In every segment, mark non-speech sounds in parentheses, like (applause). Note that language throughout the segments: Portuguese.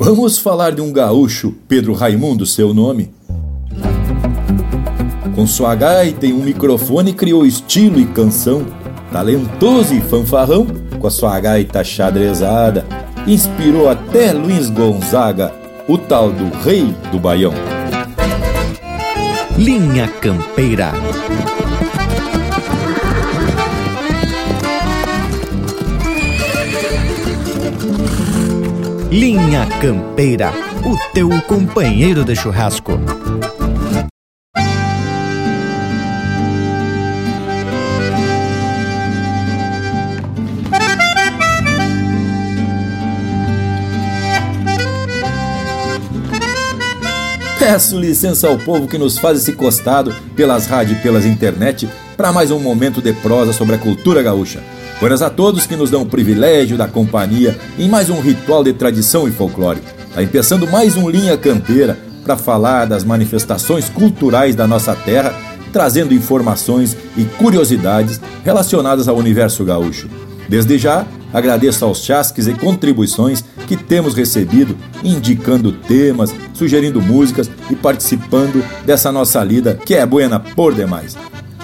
Vamos falar de um gaúcho, Pedro Raimundo, seu nome. Com sua gaita e um microfone criou estilo e canção, talentoso e fanfarrão, com a sua gaita xadrezada, inspirou até Luiz Gonzaga, o tal do rei do baião. Linha Campeira. Linha Campeira, o teu companheiro de churrasco. Peço licença ao povo que nos faz esse costado pelas rádios e pelas internet para mais um momento de prosa sobre a cultura gaúcha. Buenas a todos que nos dão o privilégio da companhia em mais um ritual de tradição e folclore. Está começando mais um Linha Campeira para falar das manifestações culturais da nossa terra, trazendo informações e curiosidades relacionadas ao universo gaúcho. Desde já, agradeço aos chasques e contribuições que temos recebido, indicando temas, sugerindo músicas e participando dessa nossa lida que é buena por demais.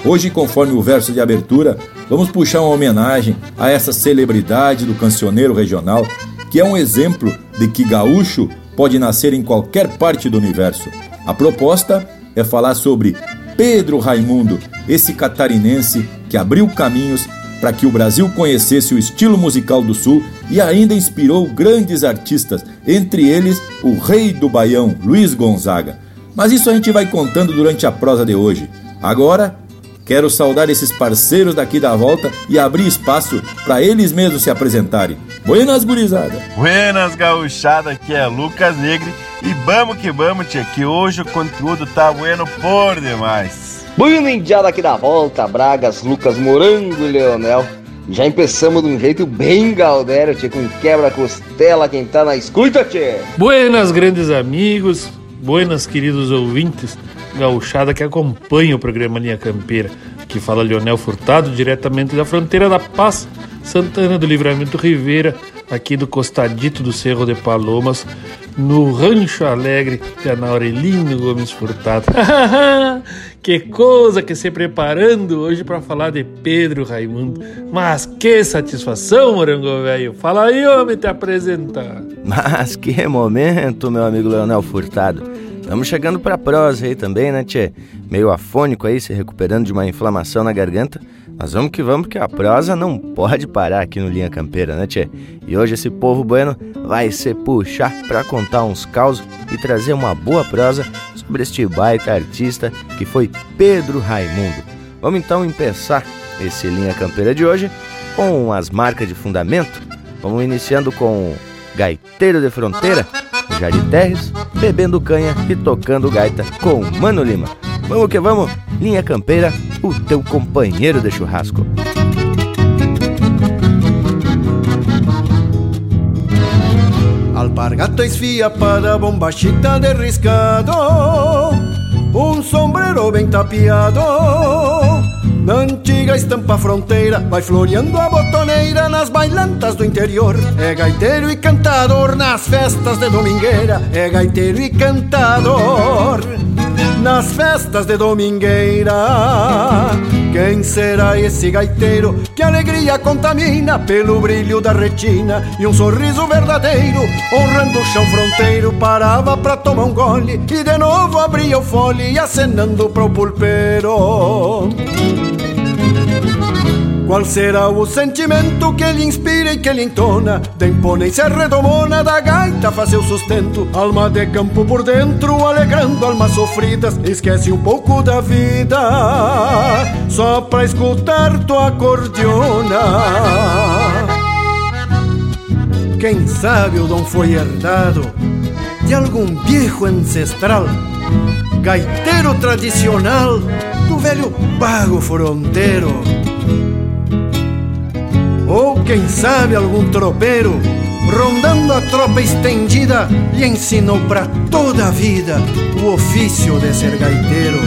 Hoje, conforme o verso de abertura, vamos puxar uma homenagem a essa celebridade do cancioneiro regional, que é um exemplo de que gaúcho pode nascer em qualquer parte do universo. A proposta é falar sobre Pedro Raimundo, esse catarinense que abriu caminhos para que o Brasil conhecesse o estilo musical do Sul e ainda inspirou grandes artistas, entre eles o rei do baião, Luiz Gonzaga. Mas isso a gente vai contando durante a prosa de hoje. Agora, quero saudar esses parceiros daqui da volta e abrir espaço para eles mesmos se apresentarem. Buenas, gurizada! Buenas, gauchada, aqui é Lucas Negre e vamos que vamos, tia, que hoje o conteúdo tá bueno por demais. Bueno, indiada aqui da volta, Bragas, Lucas Morango e Leonel. Já empeçamos de um jeito bem galdério, tchê, com quebra-costela quem tá na escuta, tchê. Buenas, grandes amigos, buenas, queridos ouvintes, gauchada que acompanha o programa Linha Campeira, que fala Leonel Furtado, diretamente da fronteira da Paz, Santana do Livramento Ribeira, aqui do costadito do Cerro de Palomas, no Rancho Alegre, é na Aurelino Gomes Furtado. (laughs) que coisa que se preparando hoje para falar de Pedro Raimundo. Mas que satisfação, morango velho. Fala aí, homem, te apresentar. Mas que momento, meu amigo Leonel Furtado. Estamos chegando para prosa aí também, né, Tchê? Meio afônico aí, se recuperando de uma inflamação na garganta. Mas vamos que vamos, que a prosa não pode parar aqui no Linha Campeira, né, Tchê? E hoje esse povo bueno vai se puxar para contar uns causos e trazer uma boa prosa sobre este baita artista que foi Pedro Raimundo. Vamos então começar esse Linha Campeira de hoje com as marcas de fundamento. Vamos iniciando com Gaiteiro de Fronteira, Jardim Terres, bebendo canha e tocando gaita com Mano Lima. Vamos que vamos, Linha Campeira, o teu companheiro de churrasco. Alpargata esfia para bombachita de riscado Um sombrero bem tapiado Na antiga estampa fronteira Vai floreando a botoneira Nas bailantas do interior É gaiteiro e cantador Nas festas de domingueira É gaiteiro e cantador nas festas de domingueira. Quem será esse gaiteiro que alegria contamina pelo brilho da retina e um sorriso verdadeiro, honrando o chão fronteiro, parava pra tomar um gole e de novo abria o fole acenando pro pulpeiro. Qual será o sentimento que lhe inspira e que lhe entona. Da imponência redomona da gaita faz seu sustento. Alma de campo por dentro, alegrando almas sofridas Esquece um pouco da vida. Só pra escutar tua cordiona Quem sabe o dom foi herdado De algum viejo ancestral Gaiteiro tradicional Do velho pago fronteiro ou quem sabe algum tropeiro, rondando a tropa estendida, lhe ensinou para toda a vida o ofício de ser gaiteiro.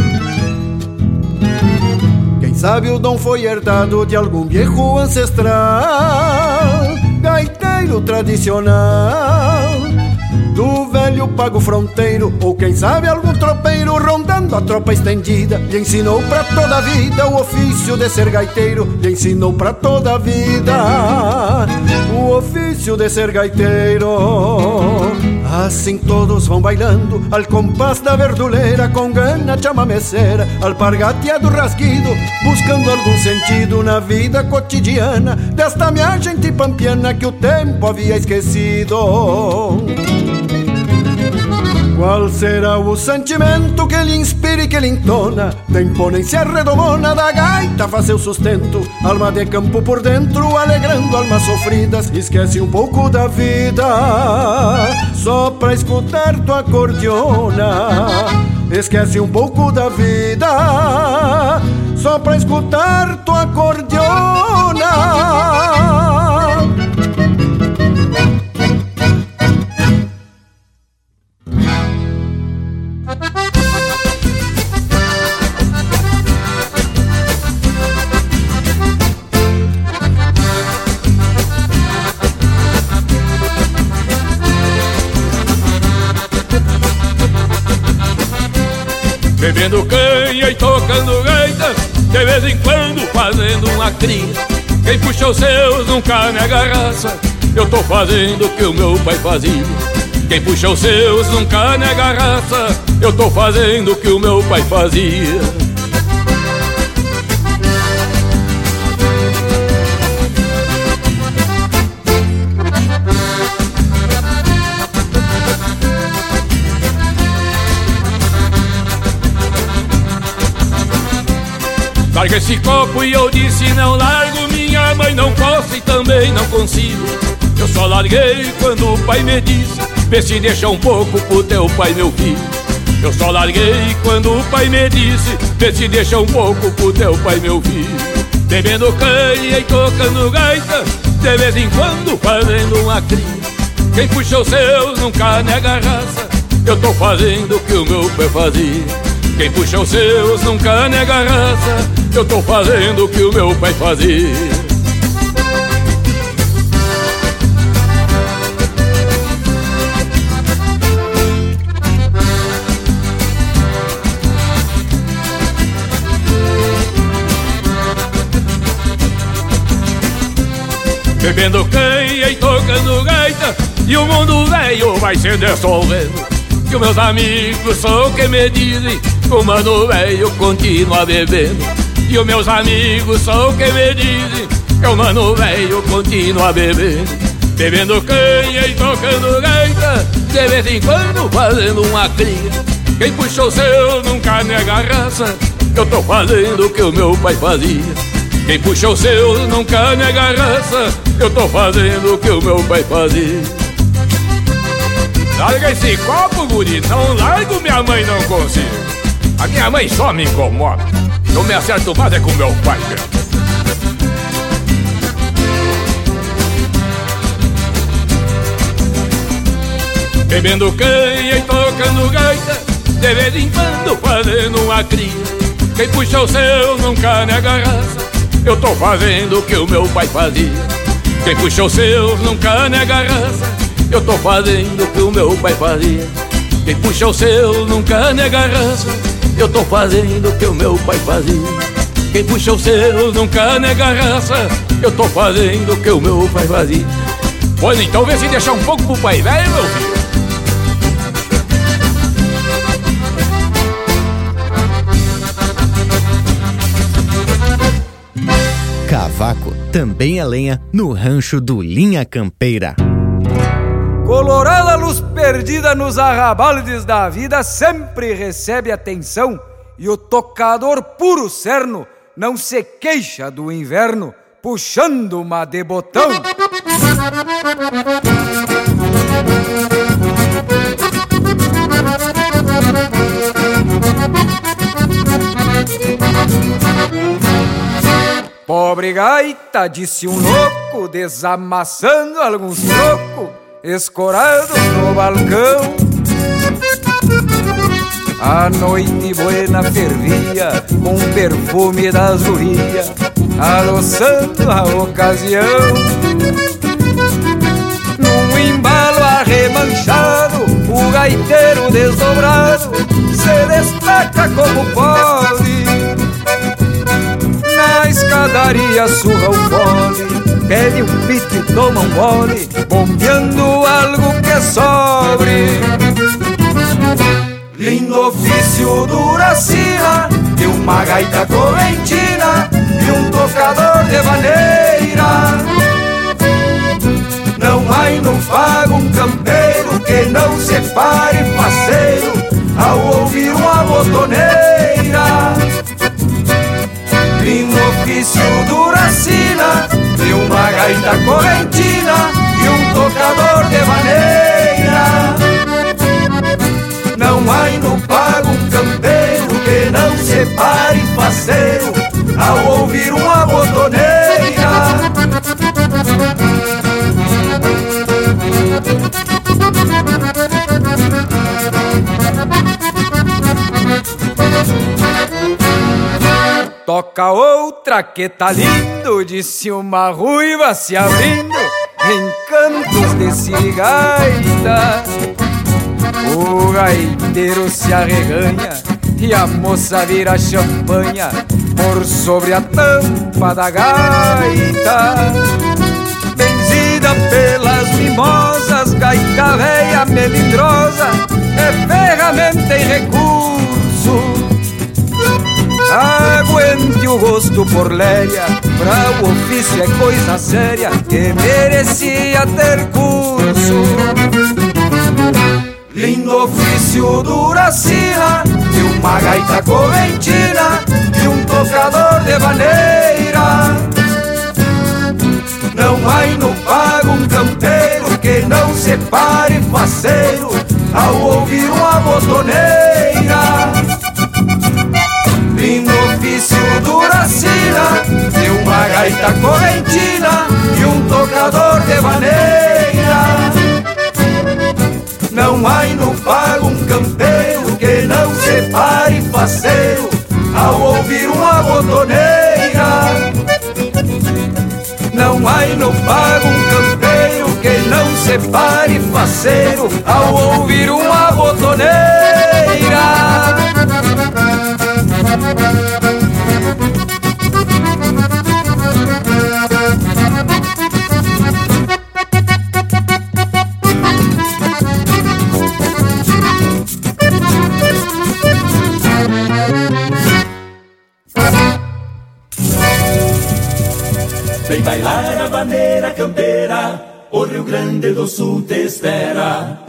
Quem sabe o dom foi herdado de algum viejo ancestral, gaiteiro tradicional, do velho pago fronteiro, ou quem sabe algum tropeiro rondando a tropa estendida. Lhe ensinou pra toda a vida o ofício de ser gaiteiro, lhe ensinou pra toda a vida o ofício de ser gaiteiro. Assim todos vão bailando al compás da verduleira, com gana chamameceira, alpargateado rasguido, buscando algum sentido na vida cotidiana desta minha gente pampiana que o tempo havia esquecido. Qual será o sentimento que lhe inspira e que lhe entona? Da imponência redomona da gaita faz seu sustento. Alma de campo por dentro, alegrando almas sofridas Esquece um pouco da vida. Só pra escutar tua cordiona Esquece um pouco da vida. Só pra escutar tua cordiona Bebendo canha e tocando gaita De vez em quando fazendo uma cria. Quem puxa os seus nunca nega raça Eu tô fazendo o que o meu pai fazia. Quem puxa os seus nunca nega raça Eu tô fazendo o que o meu pai fazia Larga esse copo e eu disse não largo Minha mãe não posso e também não consigo. Eu só larguei quando o pai me disse Vê se deixa um pouco pro teu pai meu filho. Eu só larguei quando o pai me disse Vê se deixa um pouco pro teu pai meu filho. Bebendo canha e tocando gaita De vez em quando fazendo uma cria Quem puxa os seus nunca nega raça Eu tô fazendo o que o meu pai fazia. Quem puxa os seus nunca nega raça Eu tô fazendo o que o meu pai fazia. Bebendo canha e tocando gaita E o mundo velho vai se dissolvendo. Que os meus amigos são quem me dizem o mano velho continua bebendo E os meus amigos são quem me dizem. Que o mano velho continua bebendo Bebendo canha e tocando gaita De vez em quando fazendo uma cria. Quem puxou seu nunca nega raça Eu tô fazendo o que o meu pai fazia. Quem puxou seu nunca nega raça Eu tô fazendo o que o meu pai fazia. Larga esse copo, guri, não largo, minha mãe não consigo a minha mãe só me incomoda. Eu me acerto mais é com meu pai, velho. Bebendo canha e tocando gaita De vez em quando fazendo uma cria. Quem puxa o seu nunca nega raça Eu tô fazendo o que o meu pai fazia. Quem puxa o seu nunca nega raça Eu tô fazendo o que o meu pai fazia. Quem puxa o seu nunca nega raça eu tô fazendo o que o meu pai fazia. Quem puxa o seu nunca nega raça Eu tô fazendo o que o meu pai fazia. Pois então vê se deixar um pouco pro pai velho, meu filho. Cavaco também é lenha no rancho do Linha Campeira. Colorada luz perdida nos arrabaldes da vida sempre recebe atenção e o tocador puro cerno não se queixa do inverno puxando uma de botão. Pobre gaita, disse um louco, desamassando alguns trocos escorado no balcão. A noite buena fervia com perfume das gurias, aloçando a ocasião. Num embalo arremanchado, o gaiteiro desdobrado se destaca como pode. Na escadaria surra o fole, pede um pito e toma um gole, bombeando algo que sobre. Lindo ofício duracina, de uma gaita correntina e um tocador de maneira. Não há no pago um campeiro que não separe parceiro ao ouvir uma botoneira. Lindo ofício duracina, de uma gaita correntina e um tocador de maneira. Não há no pago um campeiro que não separe parceiro ao ouvir uma botoneira. Toca outra que tá lindo, disse uma ruiva se abrindo em cantos de sirigaita. O gaiteiro se arreganha e a moça vira champanha por sobre a tampa da gaita. Benzida pelas mimosas, gaita véia melindrosa, é ferramenta e recurso O gosto por léria, pra o ofício é coisa séria que merecia ter curso. Lindo ofício duracina, de uma gaita correntina e um tocador de maneira. Não há no pago um campeiro que não separe faceiro ao ouvir uma botoneira. Duracina De uma gaita correntina E um tocador de maneira. Não há no pago um campeiro Que não separe faceiro Ao ouvir uma botoneira. Não há no pago um campeiro Que não separe faceiro Ao ouvir uma botoneira bailar a bandeira campeira, o Rio Grande do Sul te espera.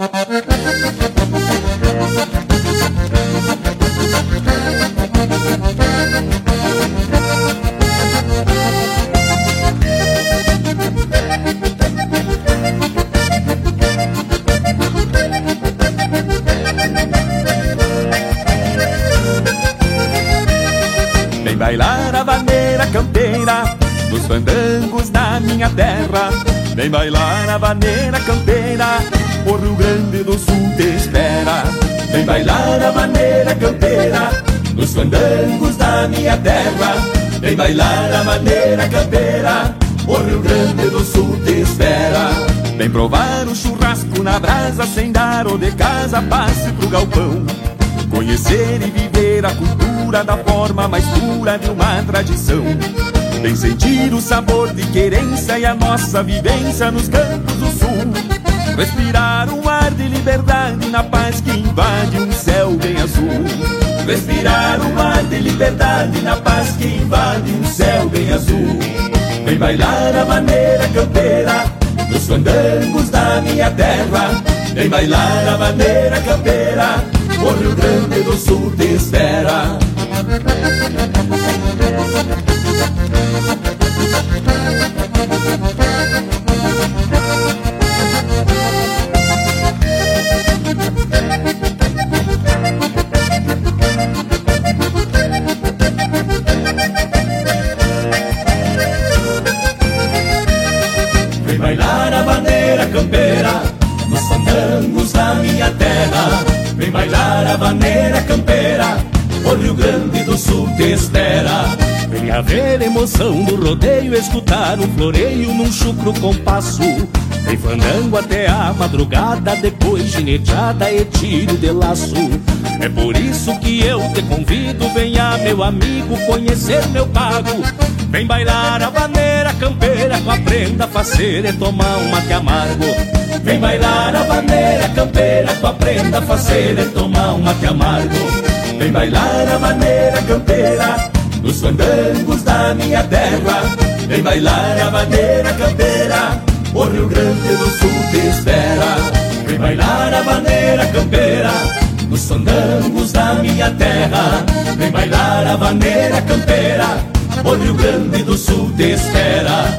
Vem bailar a bandeira campeira O Rio Grande do Sul te espera. Vem bailar a bandeira campeira Nos fandangos da minha terra. Vem bailar a bandeira campeira O Rio Grande do Sul te espera. Vem provar o churrasco na brasa Sem dar o de casa, passe pro galpão. Conhecer e viver a cultura da forma mais pura de uma tradição. Vem sentir o sabor de querência e a nossa vivência nos campos do sul. Respirar um ar de liberdade na paz que invade um céu bem azul. Respirar um ar de liberdade na paz que invade um céu bem azul. Vem bailar a maneira campeira nos fandangos da minha terra. Vem bailar a maneira campeira o Rio Grande do Sul te espera. Vem bailar a maneira campeira, o Rio Grande do Sul te espera. Venha ver a emoção do rodeio, escutar um floreio num chucro compasso. Vem fandango até a madrugada, depois gineteada e tiro de laço. É por isso que eu te convido, venha meu amigo conhecer meu pago. Vem bailar a bandeira campeira com a prenda faceira e tomar um mate amargo. Vem bailar a bandeira campeira com a prenda faceira e tomar um mate amargo. Vem bailar a bandeira campeira nos fandangos da minha terra. Vem bailar a bandeira campeira, o Rio Grande do Sul te espera. Vem bailar a bandeira campeira, nos fandangos da minha terra. Vem bailar a bandeira campeira, o Rio Grande do Sul te espera.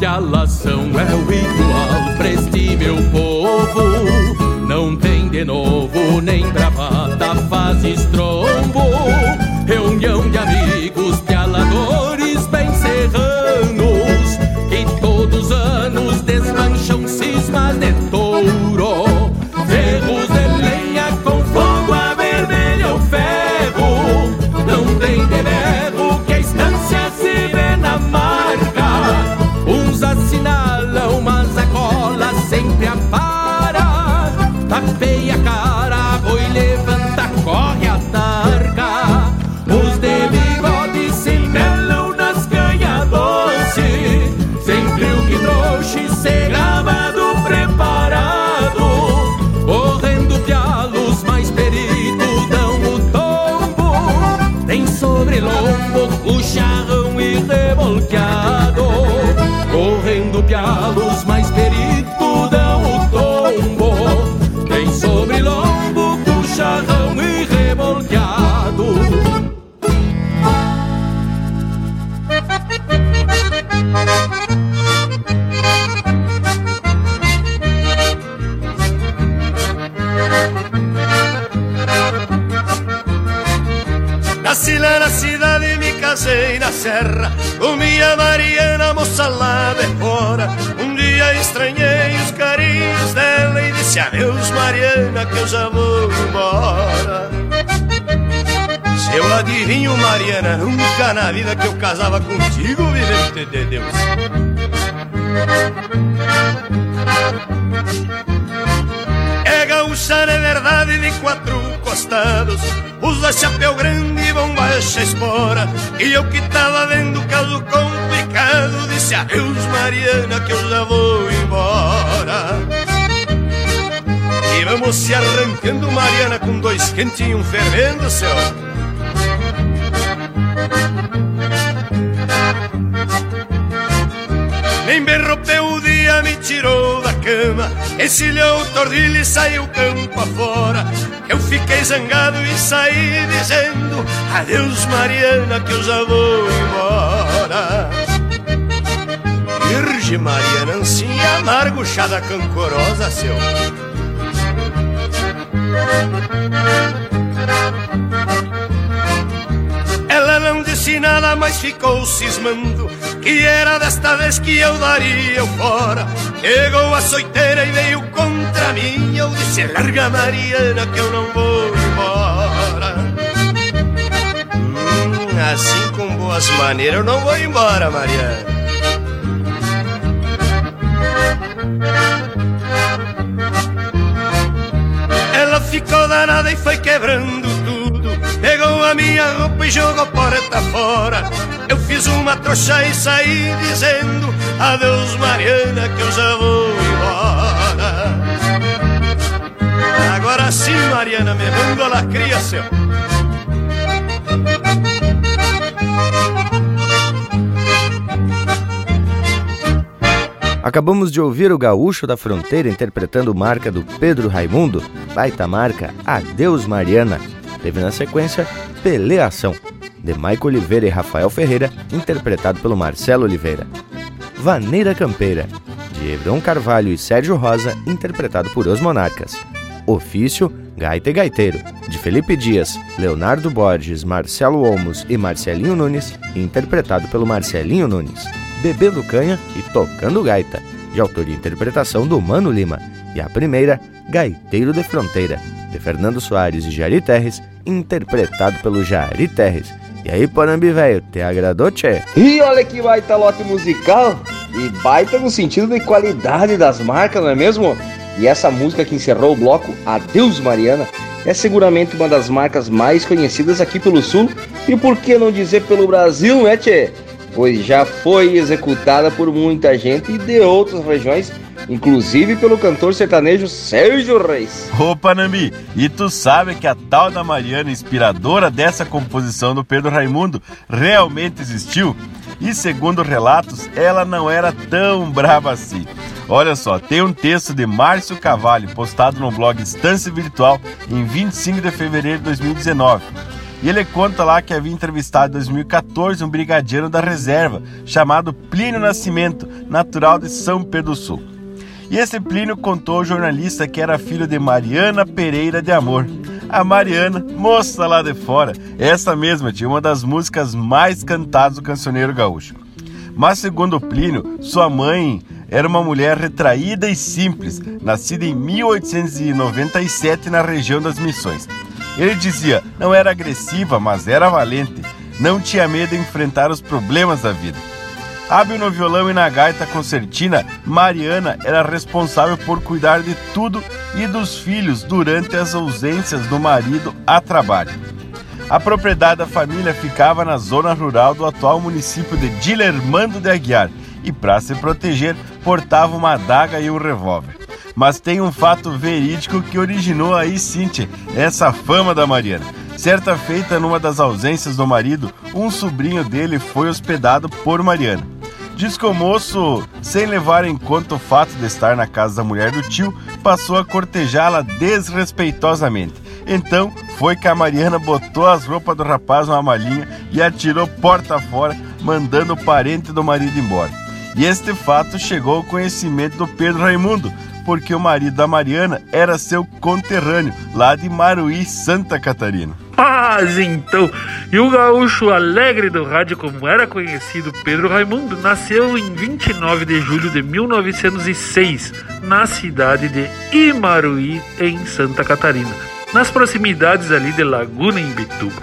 A pialação é o igual pra este meu povo. Não tem de novo nem bravata faz estrombo Reunião de amigos Mariana que eu já vou embora Se eu adivinho Mariana, nunca na vida que eu casava contigo Vivente de Deus. É gaúcha é verdade de quatro costados. Usa chapéu grande e bombacha espora. E eu que tava vendo caso complicado Disse adeus Mariana que eu já vou embora vamos se arrancando Mariana com dois quentinhos um fervendo, seu Nem bem rompeu o dia, me tirou da cama. Encilhou o tordilho e saiu campo afora. Eu fiquei zangado e saí dizendo Adeus Mariana que eu já vou embora. Virgem Mariana, ansinha amargo, chá da cancorosa, seu Ela não disse nada, mas ficou cismando Que era desta vez que eu daria o fora. Chegou a soiteira e veio contra mim. Eu disse, larga Mariana que eu não vou embora. Hum, Assim com boas maneiras eu não vou embora, Mariana danada e foi quebrando tudo. Pegou a minha roupa e jogou porta fora. Eu fiz uma trouxa e saí dizendo Adeus Mariana que eu já vou embora. Agora sim Mariana, me manda la cria seu Acabamos de ouvir o Gaúcho da Fronteira interpretando marca do Pedro Raimundo, baita marca Adeus Mariana. Teve na sequência Peleação, de Maico Oliveira e Rafael Ferreira, interpretado pelo Marcelo Oliveira. Vaneira Campeira, de Hebron Carvalho e Sérgio Rosa, interpretado por Os Monarcas. Ofício Gaita e Gaiteiro, de Felipe Dias, Leonardo Borges, Marcelo Olmos e Marcelinho Nunes, interpretado pelo Marcelinho Nunes bebendo canha e tocando gaita, de autoria e interpretação do Mano Lima, e a primeira, Gaiteiro de Fronteira, de Fernando Soares e Jari Terres, interpretado pelo Jari Terres. E aí, Panambi, velho, te agradou, tchê? E olha que baita lote musical! E baita no sentido de qualidade das marcas, não é mesmo? E essa música que encerrou o bloco, Adeus Mariana, é seguramente uma das marcas mais conhecidas aqui pelo Sul e por que não dizer pelo Brasil, né, tchê? Pois já foi executada por muita gente de outras regiões, inclusive pelo cantor sertanejo Sérgio Reis. Opa, Nambi, e tu sabe que a tal da Mariana, inspiradora dessa composição do Pedro Raimundo, realmente existiu? E segundo relatos, ela não era tão brava assim. Olha só, tem um texto de Márcio Cavalli postado no blog Estância Virtual em 25 de fevereiro de 2019 e ele conta lá que havia entrevistado em 2014 um brigadeiro da reserva chamado Plínio Nascimento, natural de São Pedro do Sul. E esse Plínio contou ao jornalista que era filho de Mariana Pereira de Amor. A Mariana, moça lá de fora, essa mesma tinha uma das músicas mais cantadas do cancioneiro gaúcho. Mas segundo Plínio, sua mãe era uma mulher retraída e simples, nascida em 1897 na região das Missões. Ele dizia: não era agressiva, mas era valente. Não tinha medo de enfrentar os problemas da vida. Hábil no violão e na gaita concertina, Mariana era responsável por cuidar de tudo e dos filhos durante as ausências do marido a trabalho. A propriedade da família ficava na zona rural do atual município de Dilermando de Aguiar e, para se proteger, portava uma adaga e um revólver. Mas tem um fato verídico que originou aí, Cintia, essa fama da Mariana. Certa feita, numa das ausências do marido, um sobrinho dele foi hospedado por Mariana. Diz que o moço, sem levar em conta o fato de estar na casa da mulher do tio, passou a cortejá-la desrespeitosamente. Então, foi que a Mariana botou as roupas do rapaz numa malinha e atirou porta fora, mandando o parente do marido embora. E este fato chegou ao conhecimento do Pedro Raimundo, porque o marido da Mariana era seu conterrâneo, lá de Maruí, Santa Catarina. Mas então, e o gaúcho alegre do rádio, como era conhecido Pedro Raimundo, nasceu em 29 de julho de 1906, na cidade de Imaruí, em Santa Catarina, nas proximidades ali de Laguna, em Bituba.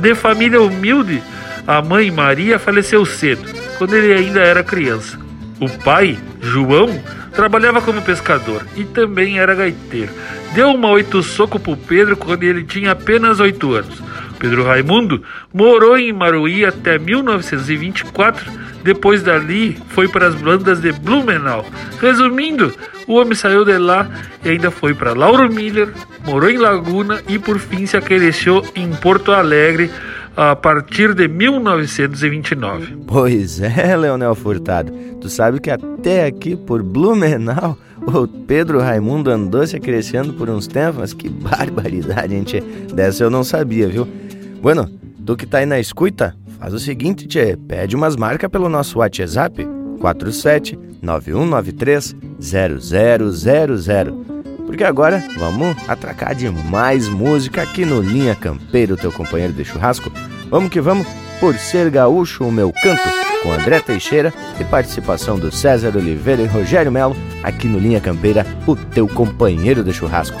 De família humilde, a mãe Maria faleceu cedo, quando ele ainda era criança. O pai, João, trabalhava como pescador e também era gaiteiro. Deu uma oito soco pro Pedro quando ele tinha apenas oito anos. Pedro Raimundo morou em Maruí até 1924. Depois dali, foi para as bandas de Blumenau. Resumindo, o homem saiu de lá e ainda foi para Lauro Miller, morou em Laguna e por fim se acresceu em Porto Alegre a partir de 1929. Pois é, Leonel Furtado. Tu sabe que até aqui por Blumenau o Pedro Raimundo andou se crescendo por uns tempos. Que barbaridade, gente. Dessa eu não sabia, viu? Bueno, tu que tá aí na escuta, faz o seguinte, tchê. Pede umas marcas pelo nosso WhatsApp 47 9193 0000. Porque agora vamos atracar de mais música aqui no Linha Campeiro, teu companheiro de churrasco. Vamos que vamos, por ser gaúcho o meu canto, com André Teixeira e participação do César Oliveira e Rogério Melo, aqui no Linha Campeira, o teu companheiro de churrasco.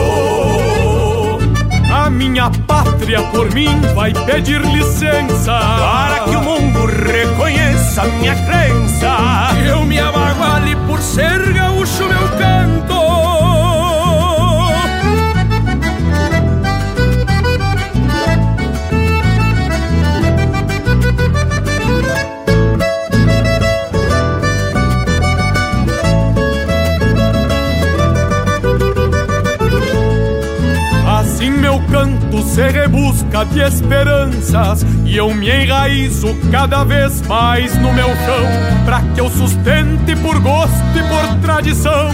minha pátria por mim vai pedir licença. Para que o mundo reconheça minha crença. Eu me abaguale por ser gaúcho se rebusca de esperanças E eu me enraizo cada vez mais no meu chão Pra que eu sustente por gosto e por tradição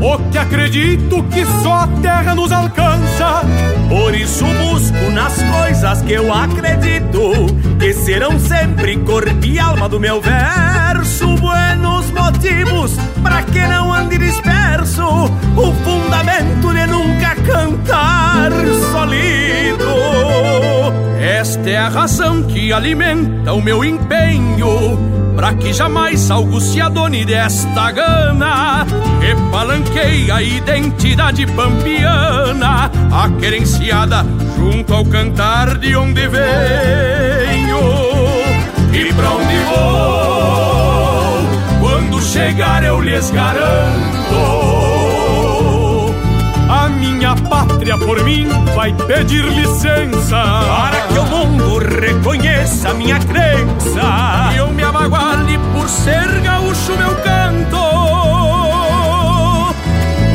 O que acredito que só a terra nos alcança. Por isso busco nas coisas que eu acredito Que serão sempre corpo e alma do meu verso Buenos motivos pra que não ande disperso. O fundamento de nunca cantar solido. Esta é a razão que alimenta o meu empenho Pra que jamais algo se adone desta gana. Que palanqueia a identidade pampiana A querenciada junto ao cantar de onde venho. E pra onde vou chegar eu lhes garanto. A minha pátria por mim vai pedir licença. Para que o mundo reconheça minha crença. E eu me abaguale por ser gaúcho meu canto.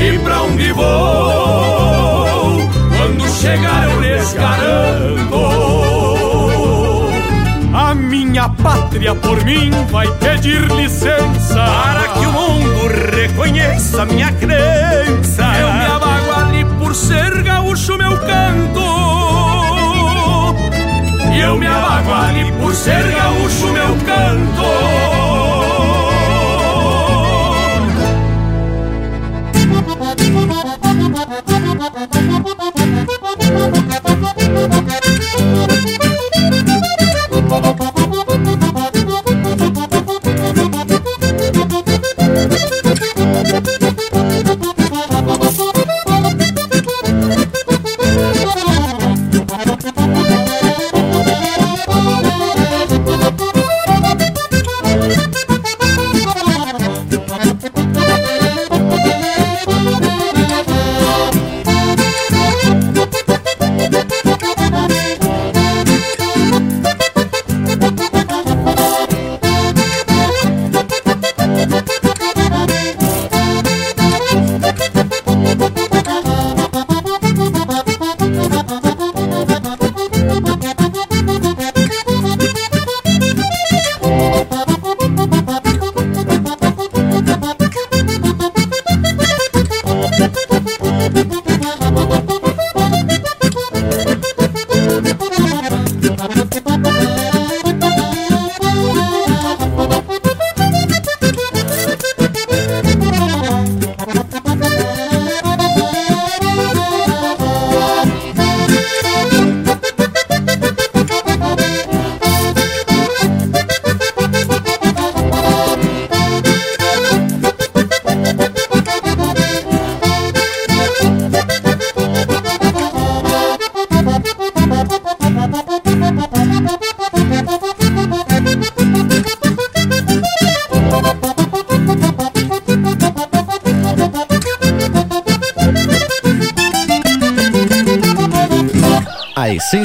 E pra onde vou? Quando chegar eu lhes garanto pátria por mim vai pedir licença. Para que o mundo reconheça minha crença. Eu me abaguale por ser gaúcho meu canto. E eu me abaguale por ser gaúcho meu canto (laughs)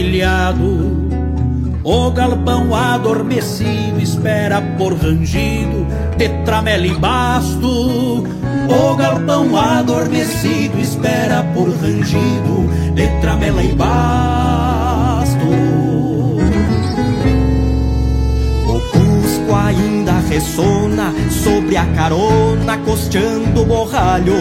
Ser encilhado. O galpão adormecido espera por rangido de tramela e basto. O galpão adormecido espera por rangido de tramela e basto. Ressona sobre a carona, costeando o borralho.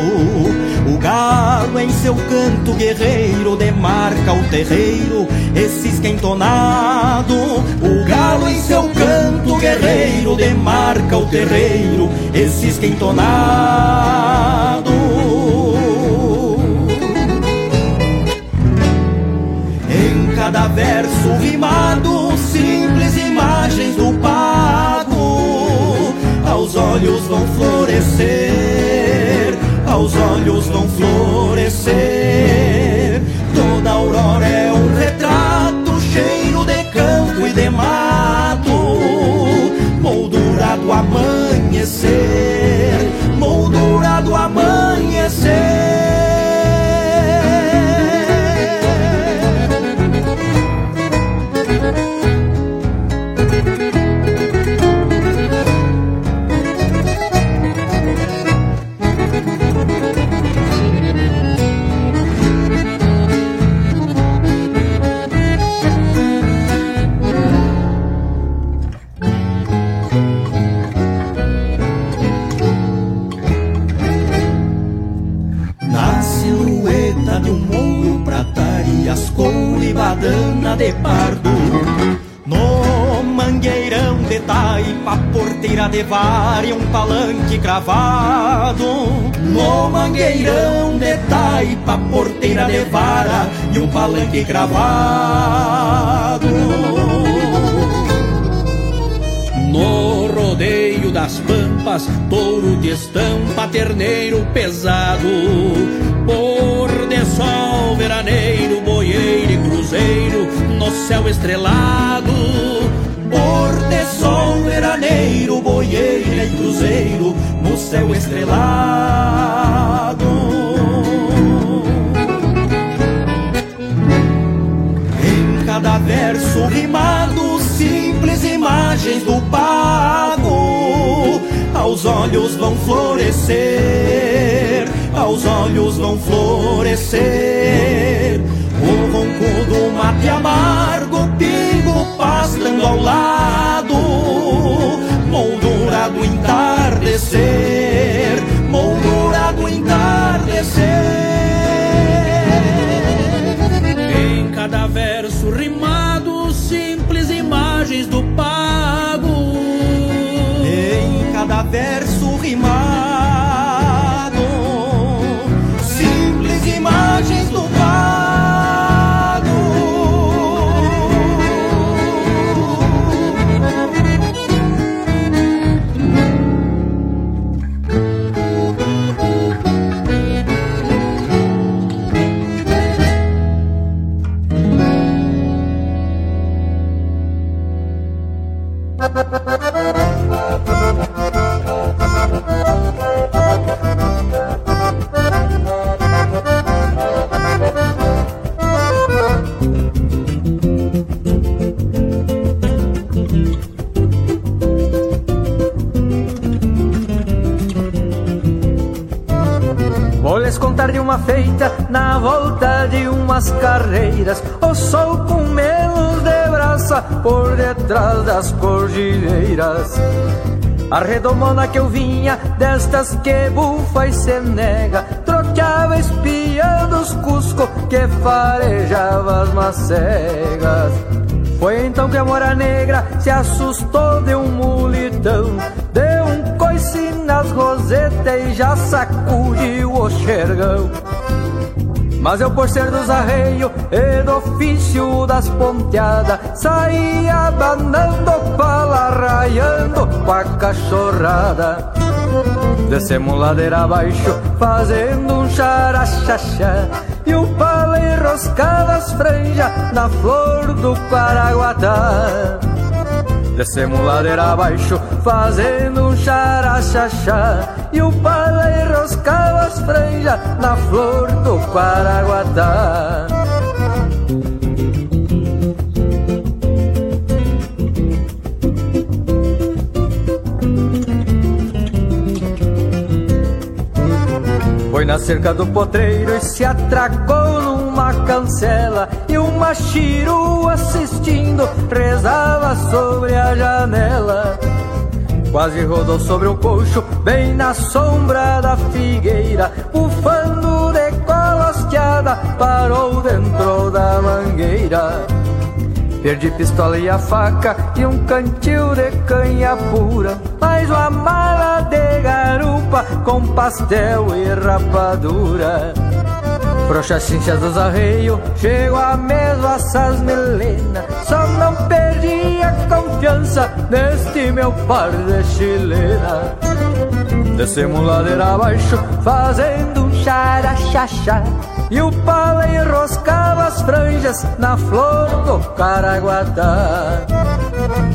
O galo em seu canto guerreiro demarca o terreiro, esse esquentonado. O galo em seu canto guerreiro demarca o terreiro, esse esquentonado. Em cada verso rimado, simples imagens do pago, aos olhos vão florescer aos olhos vão florescer. Toda aurora é um retrato cheiro de campo e de mato, moldura do amanhecer, moldura do amanhecer. Pardo No mangueirão de taipa, porteira de vara e um palanque cravado. No mangueirão de taipa, porteira de vara e um palanque cravado. No rodeio das pampas, touro de estampa, terneiro pesado pôr de sol veraneiro, boieiro e cruzeiro no céu estrelado. Por de sol veraneiro, boieiro e cruzeiro no céu estrelado. Em cada verso rimado, simples imagens do pago aos olhos vão florescer aos olhos vão florescer. O ronco do mate amargo, pingo pastando ao lado, moldura do entardecer, moldura do entardecer. cada verso rimado, simples imagens do pago. Em cada verso rimado, por detrás das cordilheiras. A redomona que eu vinha, destas que bufa e se nega, trocava espiando os cusco que farejava as macegas. Foi então que a mora negra se assustou de um mulitão, deu um coice nas rosetas e já sacudiu o xergão. Mas eu por ser dos arreios e do ofício das ponteadas Saía abanando pala, raiando com a cachorrada. Descemos ladeira abaixo fazendo um xaraxaxá E o pala enroscado as franjas na flor do Paraguatá Descemos ladeira abaixo fazendo um xaraxaxá. E o pala enroscava as franjas na flor do Paraguatá. Foi na cerca do potreiro e se atracou cancela E uma chiru assistindo rezava sobre a janela. Quase rodou sobre o coxo, bem na sombra da figueira. Bufando de cola hasteada, parou dentro da mangueira. Perdi pistola e a faca e um cantil de canha pura. Mais uma mala de garupa com pastel e rapadura Frouxa cinchas dos arreios, chego a mesma essas melenas Só não perdi a confiança neste meu par de chilena Descemos ladeira abaixo, fazendo um xaraxaxá E o pala enroscava as franjas na flor do Caraguatá.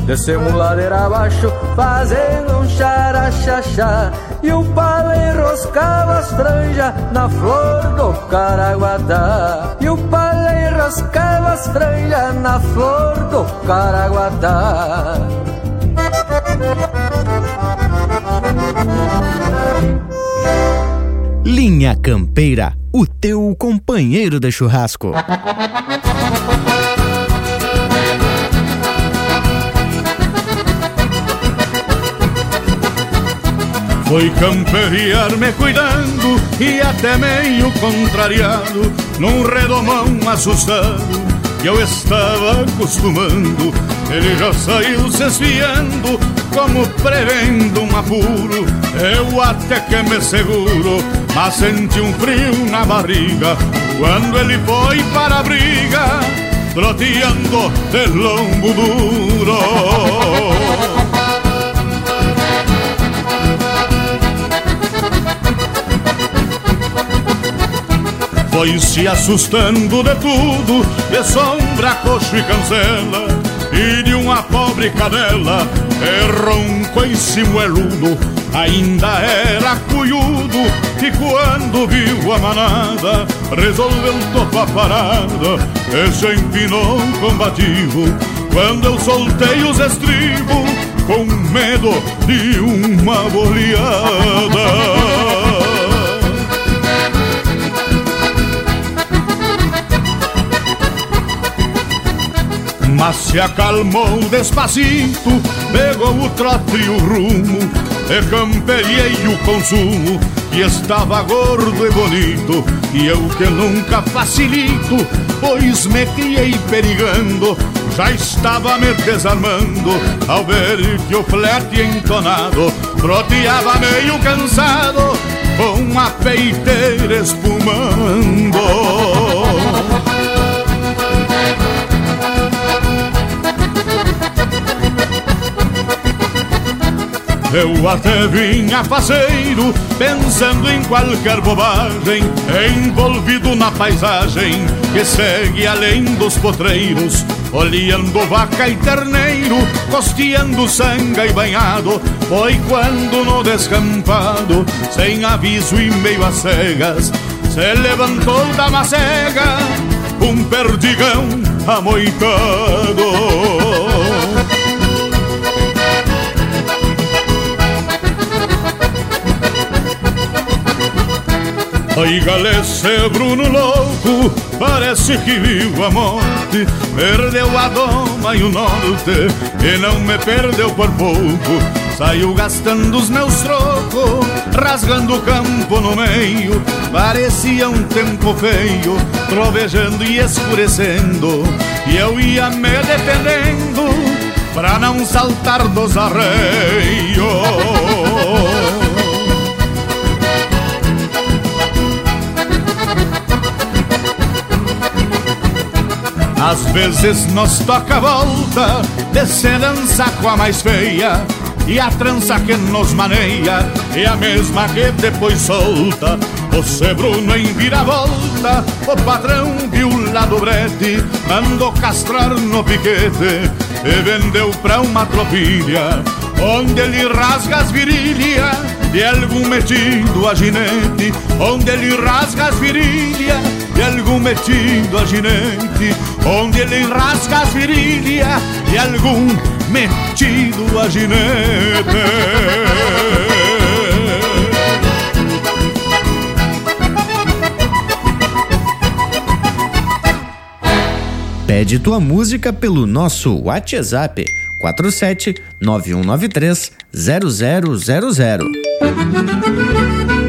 Descemos ladeira abaixo, fazendo um xaraxaxá E o pala enroscava as franjas na flor do Caraguatá E o pala enroscava as franjas na flor do Caraguatá Linha Campeira, o teu companheiro de churrasco. Foi camperiar me cuidando e até meio contrariado Num redomão assustado que eu estava acostumando. Ele já saiu se esfiando como prevendo um apuro. Eu até que me seguro, mas senti um frio na barriga. Quando ele foi para a briga, troteando de lombo duro Foi se assustando de tudo, de sombra, coxo e cancela E de uma pobre cadela, é ronco e cimueludo ainda era cuyudo e quando viu a manada resolveu topar parada e se empinou combativo quando eu soltei os estribos com medo de uma boleada. Mas se acalmou despacito, pegou o trote e o rumo, e o consumo, que estava gordo e bonito, e eu que nunca facilito, pois me criei perigando, já estava me desarmando, ao ver que o flete entonado, troteava meio cansado, com a peiteira espumando. Eu até vinha faceiro, pensando em qualquer bobagem, envolvido na paisagem que segue além dos potreiros, olhando vaca e terneiro, costeando sanga e banhado. Foi quando no descampado, sem aviso e meio a cegas, se levantou da macega um perdigão amoitado. Ai galece Bruno louco, parece que viu a morte. Perdeu a doma e o norte, e não me perdeu por pouco. Saiu gastando os meus trocos, rasgando o campo no meio. Parecia um tempo feio, trovejando e escurecendo. E eu ia me defendendo, pra não saltar dos arreios Às vezes nos toca a volta de se dançar com a mais feia E a trança que nos maneia é a mesma que depois solta. Você Bruno em vira-volta O patrão viu lá do brete Mandou castrar no piquete E vendeu pra uma tropilha Onde ele rasga as virilhas De algum metido a ginete Onde ele rasga as virilhas De algum metido a ginete onde ele enrasca as virilhas de algum metido a ginete. Pede tua música pelo nosso WhatsApp 47 9193 0000.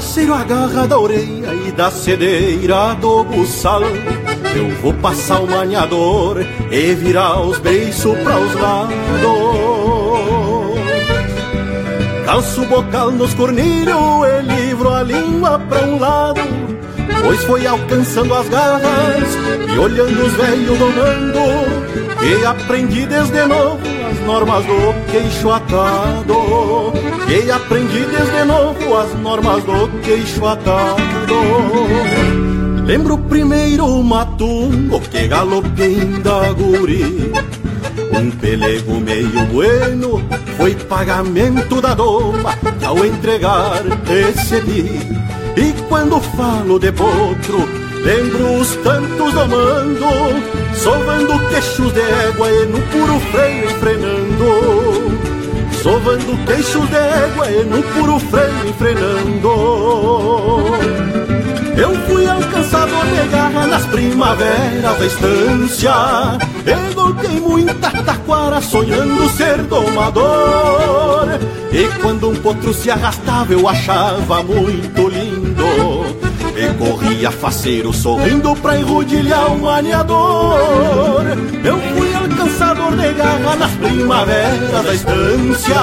Parceiro, agarra da orelha e da cedeira do buçal. Eu vou passar o maniador e virar os beiços pra os lados. Calço o bocal nos cornilhos e livro a língua pra um lado. Pois foi alcançando as garras e olhando os velhos domando Que aprendi desde novo as normas do queixo atado E aprendi desde novo as normas do queixo atado Lembro primeiro o matungo que galopei da guri um pelego meio bueno foi pagamento da doma ao entregar dia. E quando falo de potro, lembro os tantos domando, sovando queixos de égua e no puro freio enfrenando. Sovando queixos de égua e no puro freio enfrenando. Eu fui alcançador de garra nas primaveras da estância E golpei muita taquara sonhando ser domador. E quando um potro se arrastava eu achava muito lindo. E corria faceiro sorrindo pra enrodilhar o maniador Eu fui alcançador de garra nas primaveras da estância.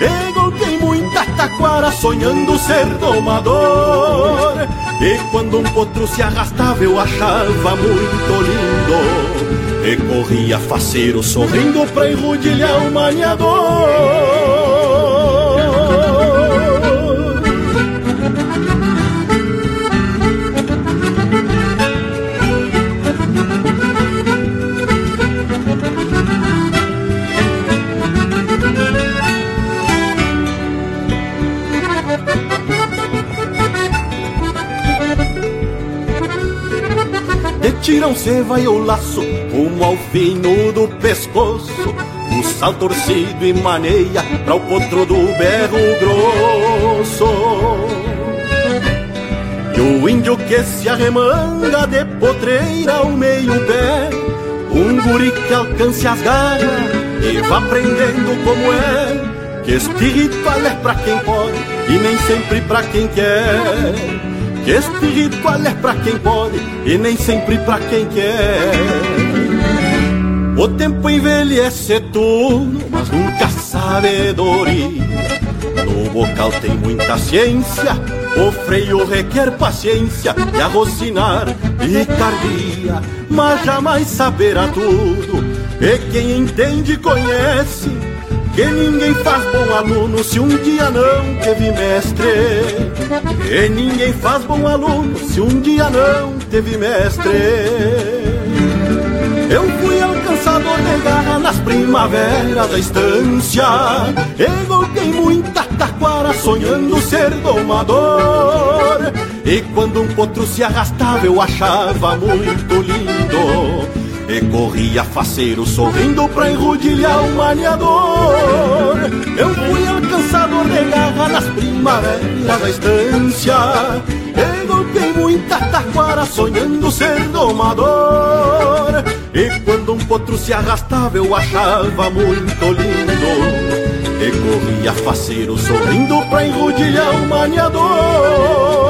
E golpei muita taquara sonhando ser domador. E quando um potro se arrastava eu achava muito lindo. E corria faceiro sorrindo pra enrudilhar o maniador tiram se vai o laço, rumo ao fino do pescoço. O sal torcido e maneia para o potro do berro grosso. E o índio que se arremanga de potreira ao meio pé, um guri que alcance as garras e vá aprendendo como é. Que este ritual é pra quem pode e nem sempre pra quem quer. Que este ritual é pra quem pode e nem sempre pra quem quer. O tempo envelhece tudo, mas nunca sabedoria. No bocal tem muita ciência, o freio requer paciência e arrocinar picardia, mas jamais saberá tudo. E quem entende conhece que ninguém faz bom aluno se um dia não teve mestre. Que ninguém faz bom aluno se um dia não teve mestre. Eu fui alcançador de garra nas primaveras da estância. E golpei muita taquara sonhando ser domador. E quando um potro se arrastava eu achava muito lindo e corria faceiro sorrindo pra enrudilhar o maniador. Eu fui alcançador de garra nas primaveras da estância. E golpei muita taquara sonhando ser domador. E quando um potro se arrastava eu achava muito lindo. E corria faceiro sorrindo pra enrudilhar o maniador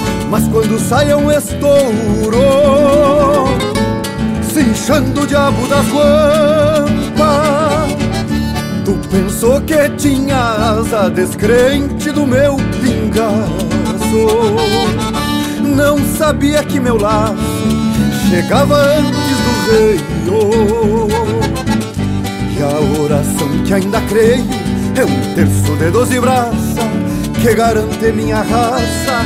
mas quando saia um estouro Se inchando o diabo das guampas Tu pensou que tinha asa descrente do meu pingaço. Não sabia que meu laço chegava antes do rei E a oração que ainda creio é um terço de doze braças que garante minha raça,